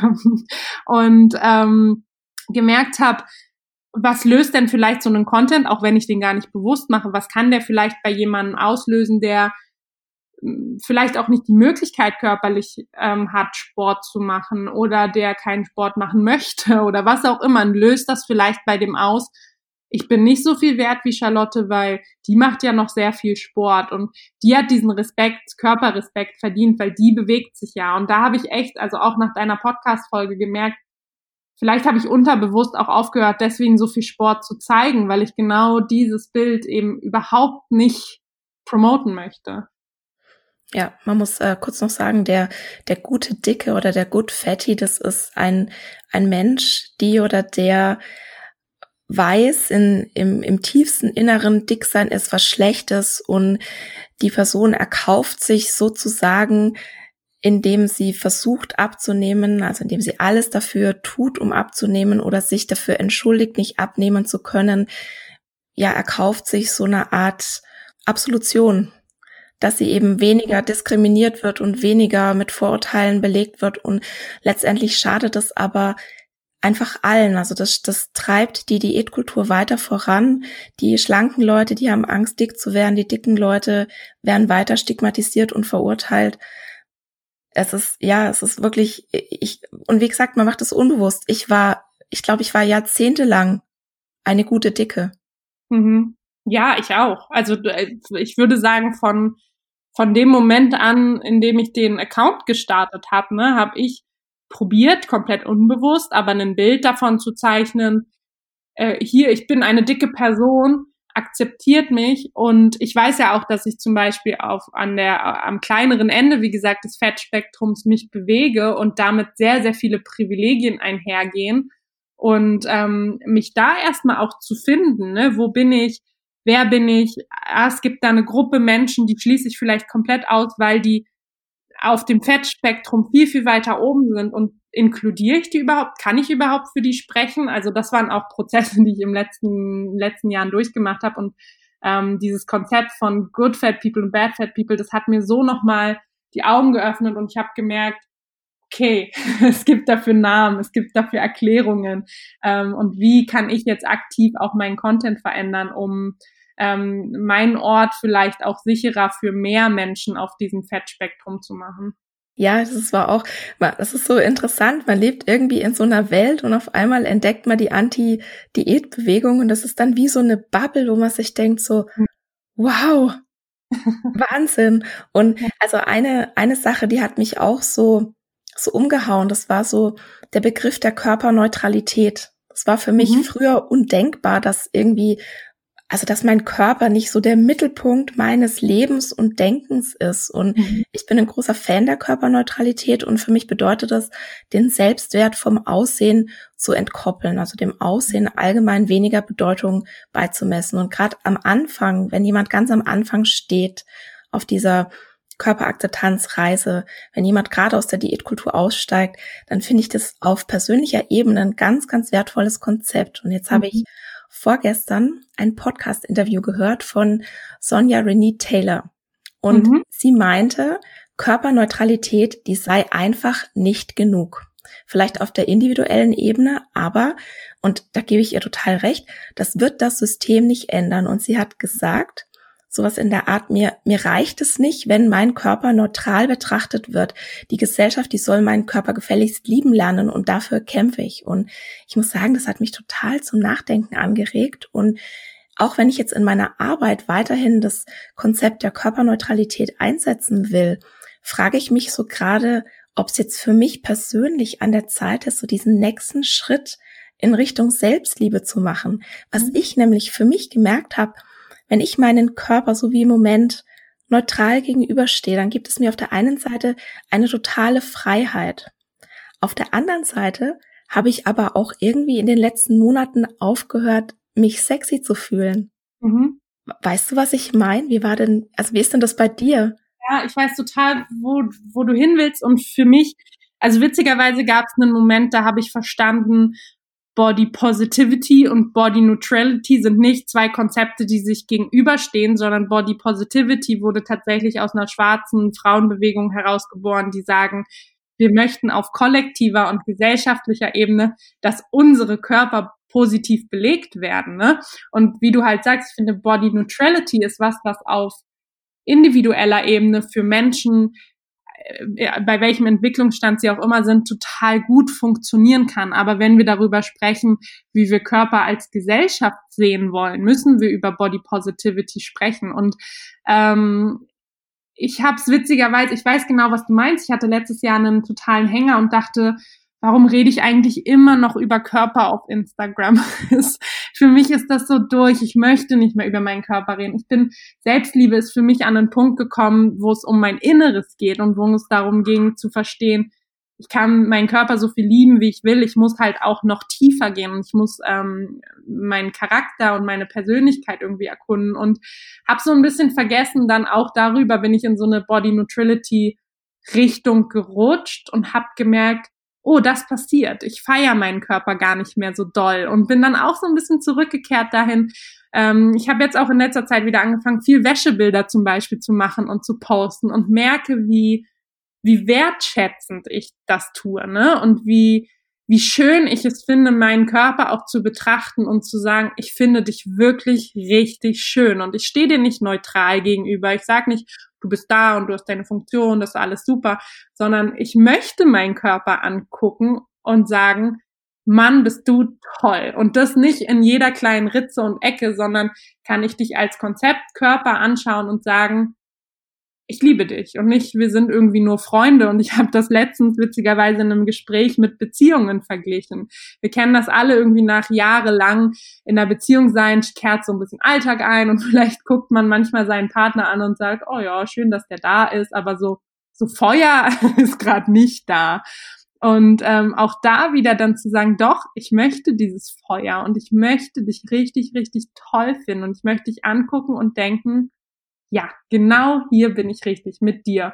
und ähm, gemerkt habe, was löst denn vielleicht so einen Content, auch wenn ich den gar nicht bewusst mache, was kann der vielleicht bei jemandem auslösen, der vielleicht auch nicht die Möglichkeit körperlich ähm, hat, Sport zu machen oder der keinen Sport machen möchte oder was auch immer, löst das vielleicht bei dem aus. Ich bin nicht so viel wert wie Charlotte, weil die macht ja noch sehr viel Sport und die hat diesen Respekt, Körperrespekt verdient, weil die bewegt sich ja. Und da habe ich echt, also auch nach deiner Podcast-Folge gemerkt, vielleicht habe ich unterbewusst auch aufgehört, deswegen so viel Sport zu zeigen, weil ich genau dieses Bild eben überhaupt nicht promoten möchte. Ja, man muss äh, kurz noch sagen, der, der gute Dicke oder der Good Fatty, das ist ein, ein Mensch, die oder der weiß, in, im, im tiefsten Inneren dick sein ist was Schlechtes und die Person erkauft sich sozusagen, indem sie versucht abzunehmen, also indem sie alles dafür tut, um abzunehmen oder sich dafür entschuldigt, nicht abnehmen zu können, ja, erkauft sich so eine Art Absolution dass sie eben weniger diskriminiert wird und weniger mit Vorurteilen belegt wird. Und letztendlich schadet es aber einfach allen. Also das, das treibt die Diätkultur weiter voran. Die schlanken Leute, die haben Angst, dick zu werden. Die dicken Leute werden weiter stigmatisiert und verurteilt. Es ist, ja, es ist wirklich, ich, und wie gesagt, man macht es unbewusst. Ich war, ich glaube, ich war jahrzehntelang eine gute Dicke. Mhm. Ja, ich auch. Also äh, ich würde sagen, von von dem Moment an, in dem ich den Account gestartet habe, ne, habe ich probiert, komplett unbewusst, aber ein Bild davon zu zeichnen, äh, hier, ich bin eine dicke Person, akzeptiert mich. Und ich weiß ja auch, dass ich zum Beispiel auf an der am kleineren Ende, wie gesagt, des Fettspektrums mich bewege und damit sehr sehr viele Privilegien einhergehen. Und ähm, mich da erstmal auch zu finden, ne, wo bin ich, wer bin ich? Ah, es gibt da eine Gruppe Menschen, die schließe ich vielleicht komplett aus, weil die auf dem Fettspektrum viel, viel weiter oben sind und inkludiere ich die überhaupt? Kann ich überhaupt für die sprechen? Also das waren auch Prozesse, die ich im letzten, letzten Jahren durchgemacht habe und ähm, dieses Konzept von Good Fat People und Bad Fat People, das hat mir so nochmal die Augen geöffnet und ich habe gemerkt, okay, es gibt dafür Namen, es gibt dafür Erklärungen ähm, und wie kann ich jetzt aktiv auch meinen Content verändern, um ähm, meinen Ort vielleicht auch sicherer für mehr Menschen auf diesem Fettspektrum zu machen. Ja, das war auch, das ist so interessant. Man lebt irgendwie in so einer Welt und auf einmal entdeckt man die Anti-Diät-Bewegung und das ist dann wie so eine Bubble, wo man sich denkt so, hm. wow, Wahnsinn. Und also eine, eine Sache, die hat mich auch so, so umgehauen. Das war so der Begriff der Körperneutralität. Das war für mich mhm. früher undenkbar, dass irgendwie also dass mein Körper nicht so der Mittelpunkt meines Lebens und Denkens ist. Und mhm. ich bin ein großer Fan der Körperneutralität und für mich bedeutet das, den Selbstwert vom Aussehen zu entkoppeln, also dem Aussehen allgemein weniger Bedeutung beizumessen. Und gerade am Anfang, wenn jemand ganz am Anfang steht auf dieser Körperakzeptanzreise, wenn jemand gerade aus der Diätkultur aussteigt, dann finde ich das auf persönlicher Ebene ein ganz, ganz wertvolles Konzept. Und jetzt mhm. habe ich vorgestern ein Podcast-Interview gehört von Sonja Renee Taylor. Und mhm. sie meinte, Körperneutralität, die sei einfach nicht genug. Vielleicht auf der individuellen Ebene, aber, und da gebe ich ihr total recht, das wird das System nicht ändern. Und sie hat gesagt, sowas in der Art, mir, mir reicht es nicht, wenn mein Körper neutral betrachtet wird. Die Gesellschaft, die soll meinen Körper gefälligst lieben lernen und dafür kämpfe ich. Und ich muss sagen, das hat mich total zum Nachdenken angeregt und auch wenn ich jetzt in meiner Arbeit weiterhin das Konzept der Körperneutralität einsetzen will, frage ich mich so gerade, ob es jetzt für mich persönlich an der Zeit ist, so diesen nächsten Schritt in Richtung Selbstliebe zu machen. Was mhm. ich nämlich für mich gemerkt habe, wenn ich meinen Körper so wie im Moment neutral gegenüberstehe, dann gibt es mir auf der einen Seite eine totale Freiheit. Auf der anderen Seite habe ich aber auch irgendwie in den letzten Monaten aufgehört, mich sexy zu fühlen. Mhm. Weißt du, was ich meine? Wie war denn, also wie ist denn das bei dir? Ja, ich weiß total, wo, wo du hin willst. Und für mich, also witzigerweise gab es einen Moment, da habe ich verstanden, Body Positivity und Body Neutrality sind nicht zwei Konzepte, die sich gegenüberstehen, sondern Body Positivity wurde tatsächlich aus einer schwarzen Frauenbewegung herausgeboren, die sagen, wir möchten auf kollektiver und gesellschaftlicher Ebene, dass unsere Körper positiv belegt werden. Ne? Und wie du halt sagst, ich finde, Body Neutrality ist was, was auf individueller Ebene für Menschen bei welchem Entwicklungsstand sie auch immer sind, total gut funktionieren kann. Aber wenn wir darüber sprechen, wie wir Körper als Gesellschaft sehen wollen, müssen wir über Body Positivity sprechen. Und ähm, ich habe es witzigerweise, ich weiß genau, was du meinst. Ich hatte letztes Jahr einen totalen Hänger und dachte, warum rede ich eigentlich immer noch über Körper auf Instagram? für mich ist das so durch. Ich möchte nicht mehr über meinen Körper reden. Ich bin, Selbstliebe ist für mich an einen Punkt gekommen, wo es um mein Inneres geht und wo es darum ging zu verstehen, ich kann meinen Körper so viel lieben, wie ich will. Ich muss halt auch noch tiefer gehen und ich muss ähm, meinen Charakter und meine Persönlichkeit irgendwie erkunden und habe so ein bisschen vergessen, dann auch darüber bin ich in so eine Body Neutrality Richtung gerutscht und habe gemerkt, oh, das passiert. Ich feiere meinen Körper gar nicht mehr so doll und bin dann auch so ein bisschen zurückgekehrt dahin. Ähm, ich habe jetzt auch in letzter Zeit wieder angefangen, viel Wäschebilder zum Beispiel zu machen und zu posten und merke, wie, wie wertschätzend ich das tue, ne? Und wie, wie schön ich es finde, meinen Körper auch zu betrachten und zu sagen, ich finde dich wirklich richtig schön und ich stehe dir nicht neutral gegenüber. Ich sage nicht, du bist da und du hast deine Funktion, das ist alles super, sondern ich möchte meinen Körper angucken und sagen, Mann, bist du toll. Und das nicht in jeder kleinen Ritze und Ecke, sondern kann ich dich als Konzeptkörper anschauen und sagen, ich liebe dich und nicht, wir sind irgendwie nur Freunde. Und ich habe das letztens witzigerweise in einem Gespräch mit Beziehungen verglichen. Wir kennen das alle irgendwie nach jahrelang in einer Beziehung sein, kehrt so ein bisschen Alltag ein und vielleicht guckt man manchmal seinen Partner an und sagt, oh ja, schön, dass der da ist, aber so, so Feuer ist gerade nicht da. Und ähm, auch da wieder dann zu sagen, doch, ich möchte dieses Feuer und ich möchte dich richtig, richtig toll finden und ich möchte dich angucken und denken, ja, genau hier bin ich richtig mit dir.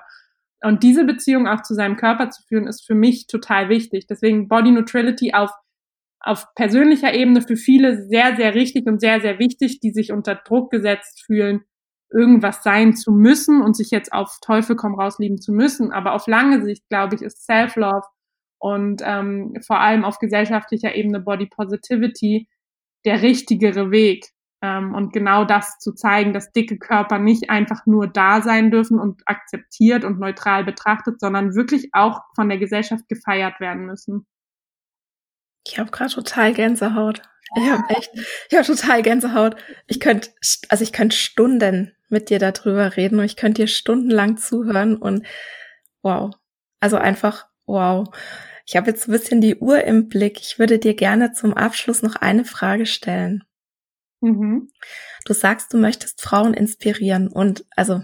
Und diese Beziehung auch zu seinem Körper zu führen, ist für mich total wichtig. Deswegen Body Neutrality auf, auf persönlicher Ebene für viele sehr, sehr richtig und sehr, sehr wichtig, die sich unter Druck gesetzt fühlen, irgendwas sein zu müssen und sich jetzt auf Teufel komm raus lieben zu müssen. Aber auf lange Sicht, glaube ich, ist Self-Love und ähm, vor allem auf gesellschaftlicher Ebene Body Positivity der richtigere Weg. Ähm, und genau das zu zeigen, dass dicke Körper nicht einfach nur da sein dürfen und akzeptiert und neutral betrachtet, sondern wirklich auch von der Gesellschaft gefeiert werden müssen. Ich habe gerade total Gänsehaut. Ich habe echt, ich habe total Gänsehaut. Ich könnte, also ich könnte Stunden mit dir darüber reden und ich könnte dir stundenlang zuhören und wow. Also einfach wow. Ich habe jetzt ein bisschen die Uhr im Blick. Ich würde dir gerne zum Abschluss noch eine Frage stellen. Mhm. Du sagst, du möchtest Frauen inspirieren und also,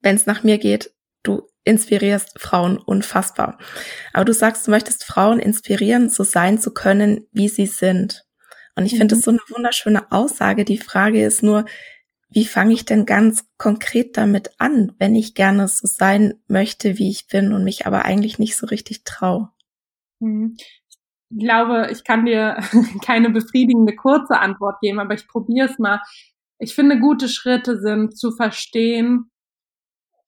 wenn es nach mir geht, du inspirierst Frauen unfassbar. Aber du sagst, du möchtest Frauen inspirieren, so sein zu können, wie sie sind. Und ich mhm. finde das so eine wunderschöne Aussage. Die Frage ist nur, wie fange ich denn ganz konkret damit an, wenn ich gerne so sein möchte, wie ich bin und mich aber eigentlich nicht so richtig traue? Mhm glaube, ich kann dir keine befriedigende kurze Antwort geben, aber ich probiere es mal. Ich finde, gute Schritte sind zu verstehen,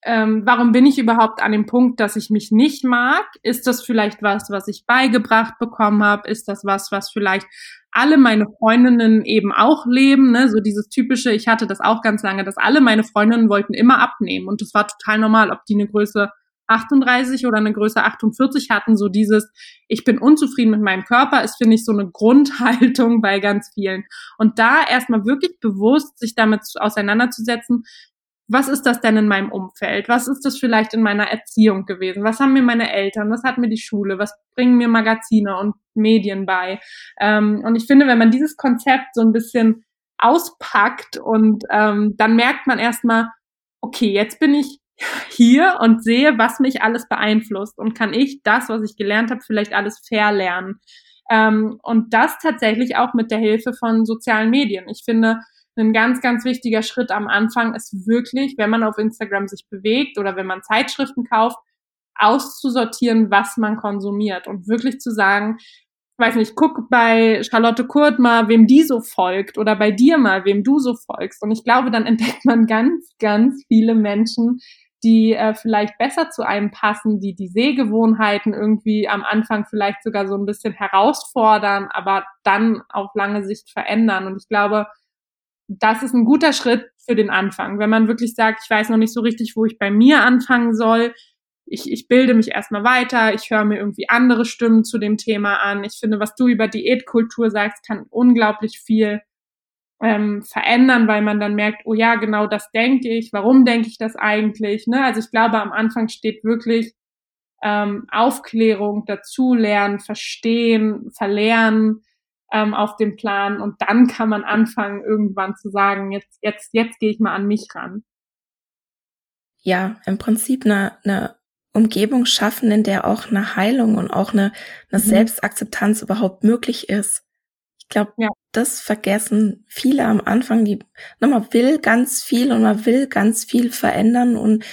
ähm, warum bin ich überhaupt an dem Punkt, dass ich mich nicht mag? Ist das vielleicht was, was ich beigebracht bekommen habe? Ist das was, was vielleicht alle meine Freundinnen eben auch leben? Ne? So dieses typische, ich hatte das auch ganz lange, dass alle meine Freundinnen wollten immer abnehmen und das war total normal, ob die eine Größe 38 oder eine Größe 48 hatten, so dieses, ich bin unzufrieden mit meinem Körper, ist, finde ich, so eine Grundhaltung bei ganz vielen. Und da erstmal wirklich bewusst sich damit auseinanderzusetzen, was ist das denn in meinem Umfeld? Was ist das vielleicht in meiner Erziehung gewesen? Was haben mir meine Eltern? Was hat mir die Schule? Was bringen mir Magazine und Medien bei? Ähm, und ich finde, wenn man dieses Konzept so ein bisschen auspackt und ähm, dann merkt man erstmal, okay, jetzt bin ich hier und sehe, was mich alles beeinflusst und kann ich das, was ich gelernt habe, vielleicht alles verlernen. Ähm, und das tatsächlich auch mit der Hilfe von sozialen Medien. Ich finde, ein ganz, ganz wichtiger Schritt am Anfang ist wirklich, wenn man auf Instagram sich bewegt oder wenn man Zeitschriften kauft, auszusortieren, was man konsumiert und wirklich zu sagen, weiß nicht, guck bei Charlotte Kurt mal, wem die so folgt oder bei dir mal, wem du so folgst. Und ich glaube, dann entdeckt man ganz, ganz viele Menschen, die äh, vielleicht besser zu einem passen, die die Sehgewohnheiten irgendwie am Anfang vielleicht sogar so ein bisschen herausfordern, aber dann auf lange Sicht verändern. Und ich glaube, das ist ein guter Schritt für den Anfang. Wenn man wirklich sagt, ich weiß noch nicht so richtig, wo ich bei mir anfangen soll, ich, ich bilde mich erstmal weiter, ich höre mir irgendwie andere Stimmen zu dem Thema an. Ich finde, was du über Diätkultur sagst, kann unglaublich viel ähm, verändern, weil man dann merkt, oh ja, genau das denke ich, warum denke ich das eigentlich? Ne? Also ich glaube, am Anfang steht wirklich ähm, Aufklärung, dazulernen, verstehen, verlernen ähm, auf dem Plan und dann kann man anfangen, irgendwann zu sagen, jetzt, jetzt, jetzt gehe ich mal an mich ran. Ja, im Prinzip eine, eine Umgebung schaffen, in der auch eine Heilung und auch eine, eine mhm. Selbstakzeptanz überhaupt möglich ist. Ich glaube, ja. Das vergessen viele am Anfang. Die, na, man will ganz viel und man will ganz viel verändern und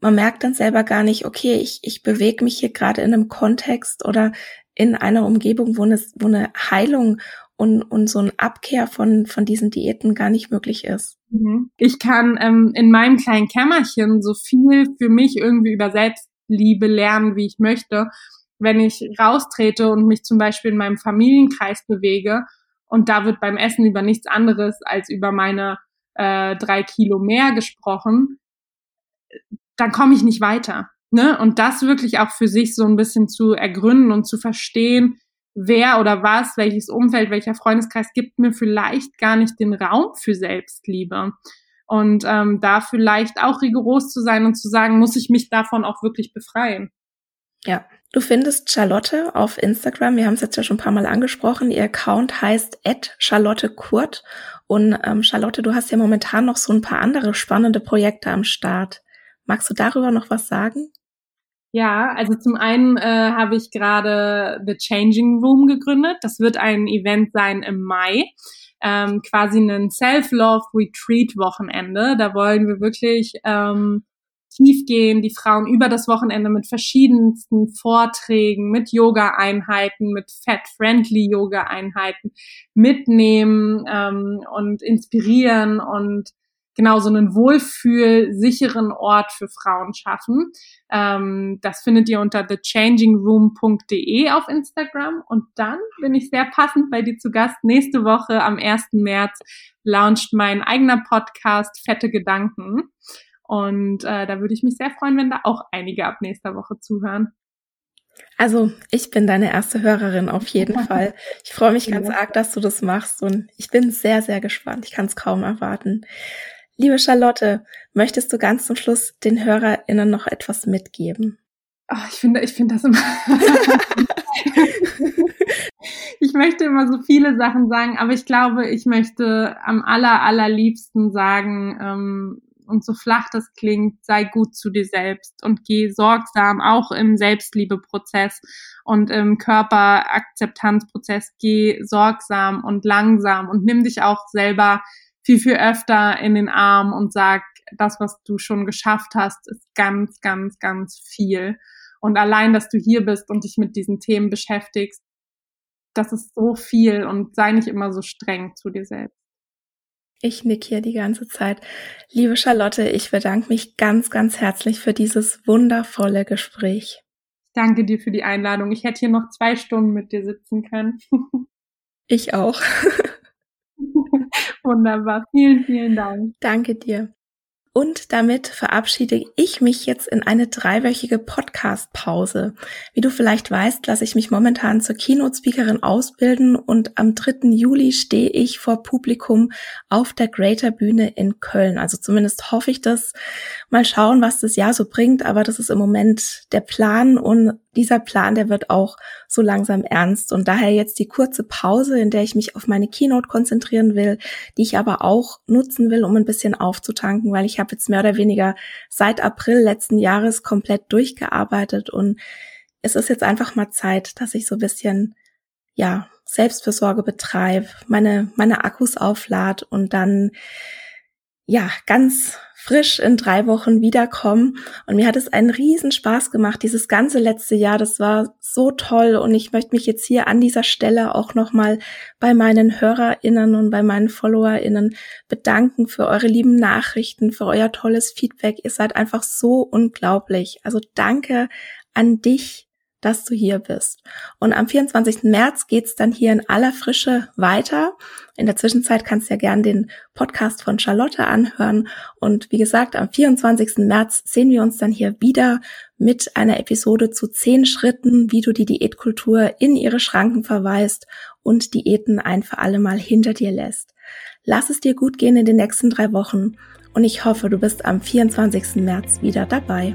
man merkt dann selber gar nicht, okay, ich, ich bewege mich hier gerade in einem Kontext oder in einer Umgebung, wo eine, wo eine Heilung und, und so ein Abkehr von, von diesen Diäten gar nicht möglich ist. Mhm. Ich kann ähm, in meinem kleinen Kämmerchen so viel für mich irgendwie über Selbst Liebe lernen, wie ich möchte. Wenn ich raustrete und mich zum Beispiel in meinem Familienkreis bewege und da wird beim Essen über nichts anderes als über meine äh, drei Kilo mehr gesprochen, dann komme ich nicht weiter. Ne? Und das wirklich auch für sich so ein bisschen zu ergründen und zu verstehen, wer oder was, welches Umfeld, welcher Freundeskreis gibt mir vielleicht gar nicht den Raum für Selbstliebe und ähm, da vielleicht auch rigoros zu sein und zu sagen, muss ich mich davon auch wirklich befreien. Ja, du findest Charlotte auf Instagram. Wir haben es jetzt ja schon ein paar Mal angesprochen. Ihr Account heißt Charlotte Kurt. Und ähm, Charlotte, du hast ja momentan noch so ein paar andere spannende Projekte am Start. Magst du darüber noch was sagen? Ja, also zum einen äh, habe ich gerade The Changing Room gegründet. Das wird ein Event sein im Mai ähm, quasi einen Self-Love-Retreat-Wochenende. Da wollen wir wirklich ähm, tief gehen, die Frauen über das Wochenende mit verschiedensten Vorträgen, mit Yoga-Einheiten, mit Fat-Friendly Yoga-Einheiten mitnehmen ähm, und inspirieren und genau so einen Wohlfühl, sicheren Ort für Frauen schaffen. Ähm, das findet ihr unter thechangingroom.de auf Instagram. Und dann bin ich sehr passend bei dir zu Gast. Nächste Woche am 1. März launcht mein eigener Podcast Fette Gedanken. Und äh, da würde ich mich sehr freuen, wenn da auch einige ab nächster Woche zuhören. Also, ich bin deine erste Hörerin auf jeden Fall. Ich freue mich ganz arg, dass du das machst und ich bin sehr, sehr gespannt. Ich kann es kaum erwarten. Liebe Charlotte, möchtest du ganz zum Schluss den HörerInnen noch etwas mitgeben? Oh, ich finde, ich finde das immer. ich möchte immer so viele Sachen sagen, aber ich glaube, ich möchte am aller, allerliebsten sagen, ähm, und so flach das klingt, sei gut zu dir selbst und geh sorgsam auch im Selbstliebeprozess und im Körperakzeptanzprozess, geh sorgsam und langsam und nimm dich auch selber viel, viel öfter in den Arm und sag, das, was du schon geschafft hast, ist ganz, ganz, ganz viel. Und allein, dass du hier bist und dich mit diesen Themen beschäftigst, das ist so viel und sei nicht immer so streng zu dir selbst. Ich nick hier die ganze Zeit. Liebe Charlotte, ich bedanke mich ganz, ganz herzlich für dieses wundervolle Gespräch. Ich danke dir für die Einladung. Ich hätte hier noch zwei Stunden mit dir sitzen können. ich auch. Wunderbar. Vielen, vielen Dank. Danke dir. Und damit verabschiede ich mich jetzt in eine dreiwöchige Podcast-Pause. Wie du vielleicht weißt, lasse ich mich momentan zur Keynote-Speakerin ausbilden und am 3. Juli stehe ich vor Publikum auf der Greater Bühne in Köln. Also zumindest hoffe ich das. Mal schauen, was das Jahr so bringt, aber das ist im Moment der Plan und dieser Plan, der wird auch so langsam ernst. Und daher jetzt die kurze Pause, in der ich mich auf meine Keynote konzentrieren will, die ich aber auch nutzen will, um ein bisschen aufzutanken, weil ich habe jetzt mehr oder weniger seit April letzten Jahres komplett durchgearbeitet und es ist jetzt einfach mal Zeit, dass ich so ein bisschen, ja, Selbstversorge betreibe, meine, meine Akkus auflad und dann, ja, ganz frisch in drei Wochen wiederkommen. Und mir hat es einen riesen Spaß gemacht, dieses ganze letzte Jahr. Das war so toll. Und ich möchte mich jetzt hier an dieser Stelle auch nochmal bei meinen HörerInnen und bei meinen FollowerInnen bedanken für eure lieben Nachrichten, für euer tolles Feedback. Ihr seid einfach so unglaublich. Also danke an dich, dass du hier bist. Und am 24. März geht's dann hier in aller Frische weiter. In der Zwischenzeit kannst du ja gern den Podcast von Charlotte anhören. Und wie gesagt, am 24. März sehen wir uns dann hier wieder mit einer Episode zu zehn Schritten, wie du die Diätkultur in ihre Schranken verweist und Diäten ein für alle Mal hinter dir lässt. Lass es dir gut gehen in den nächsten drei Wochen und ich hoffe, du bist am 24. März wieder dabei.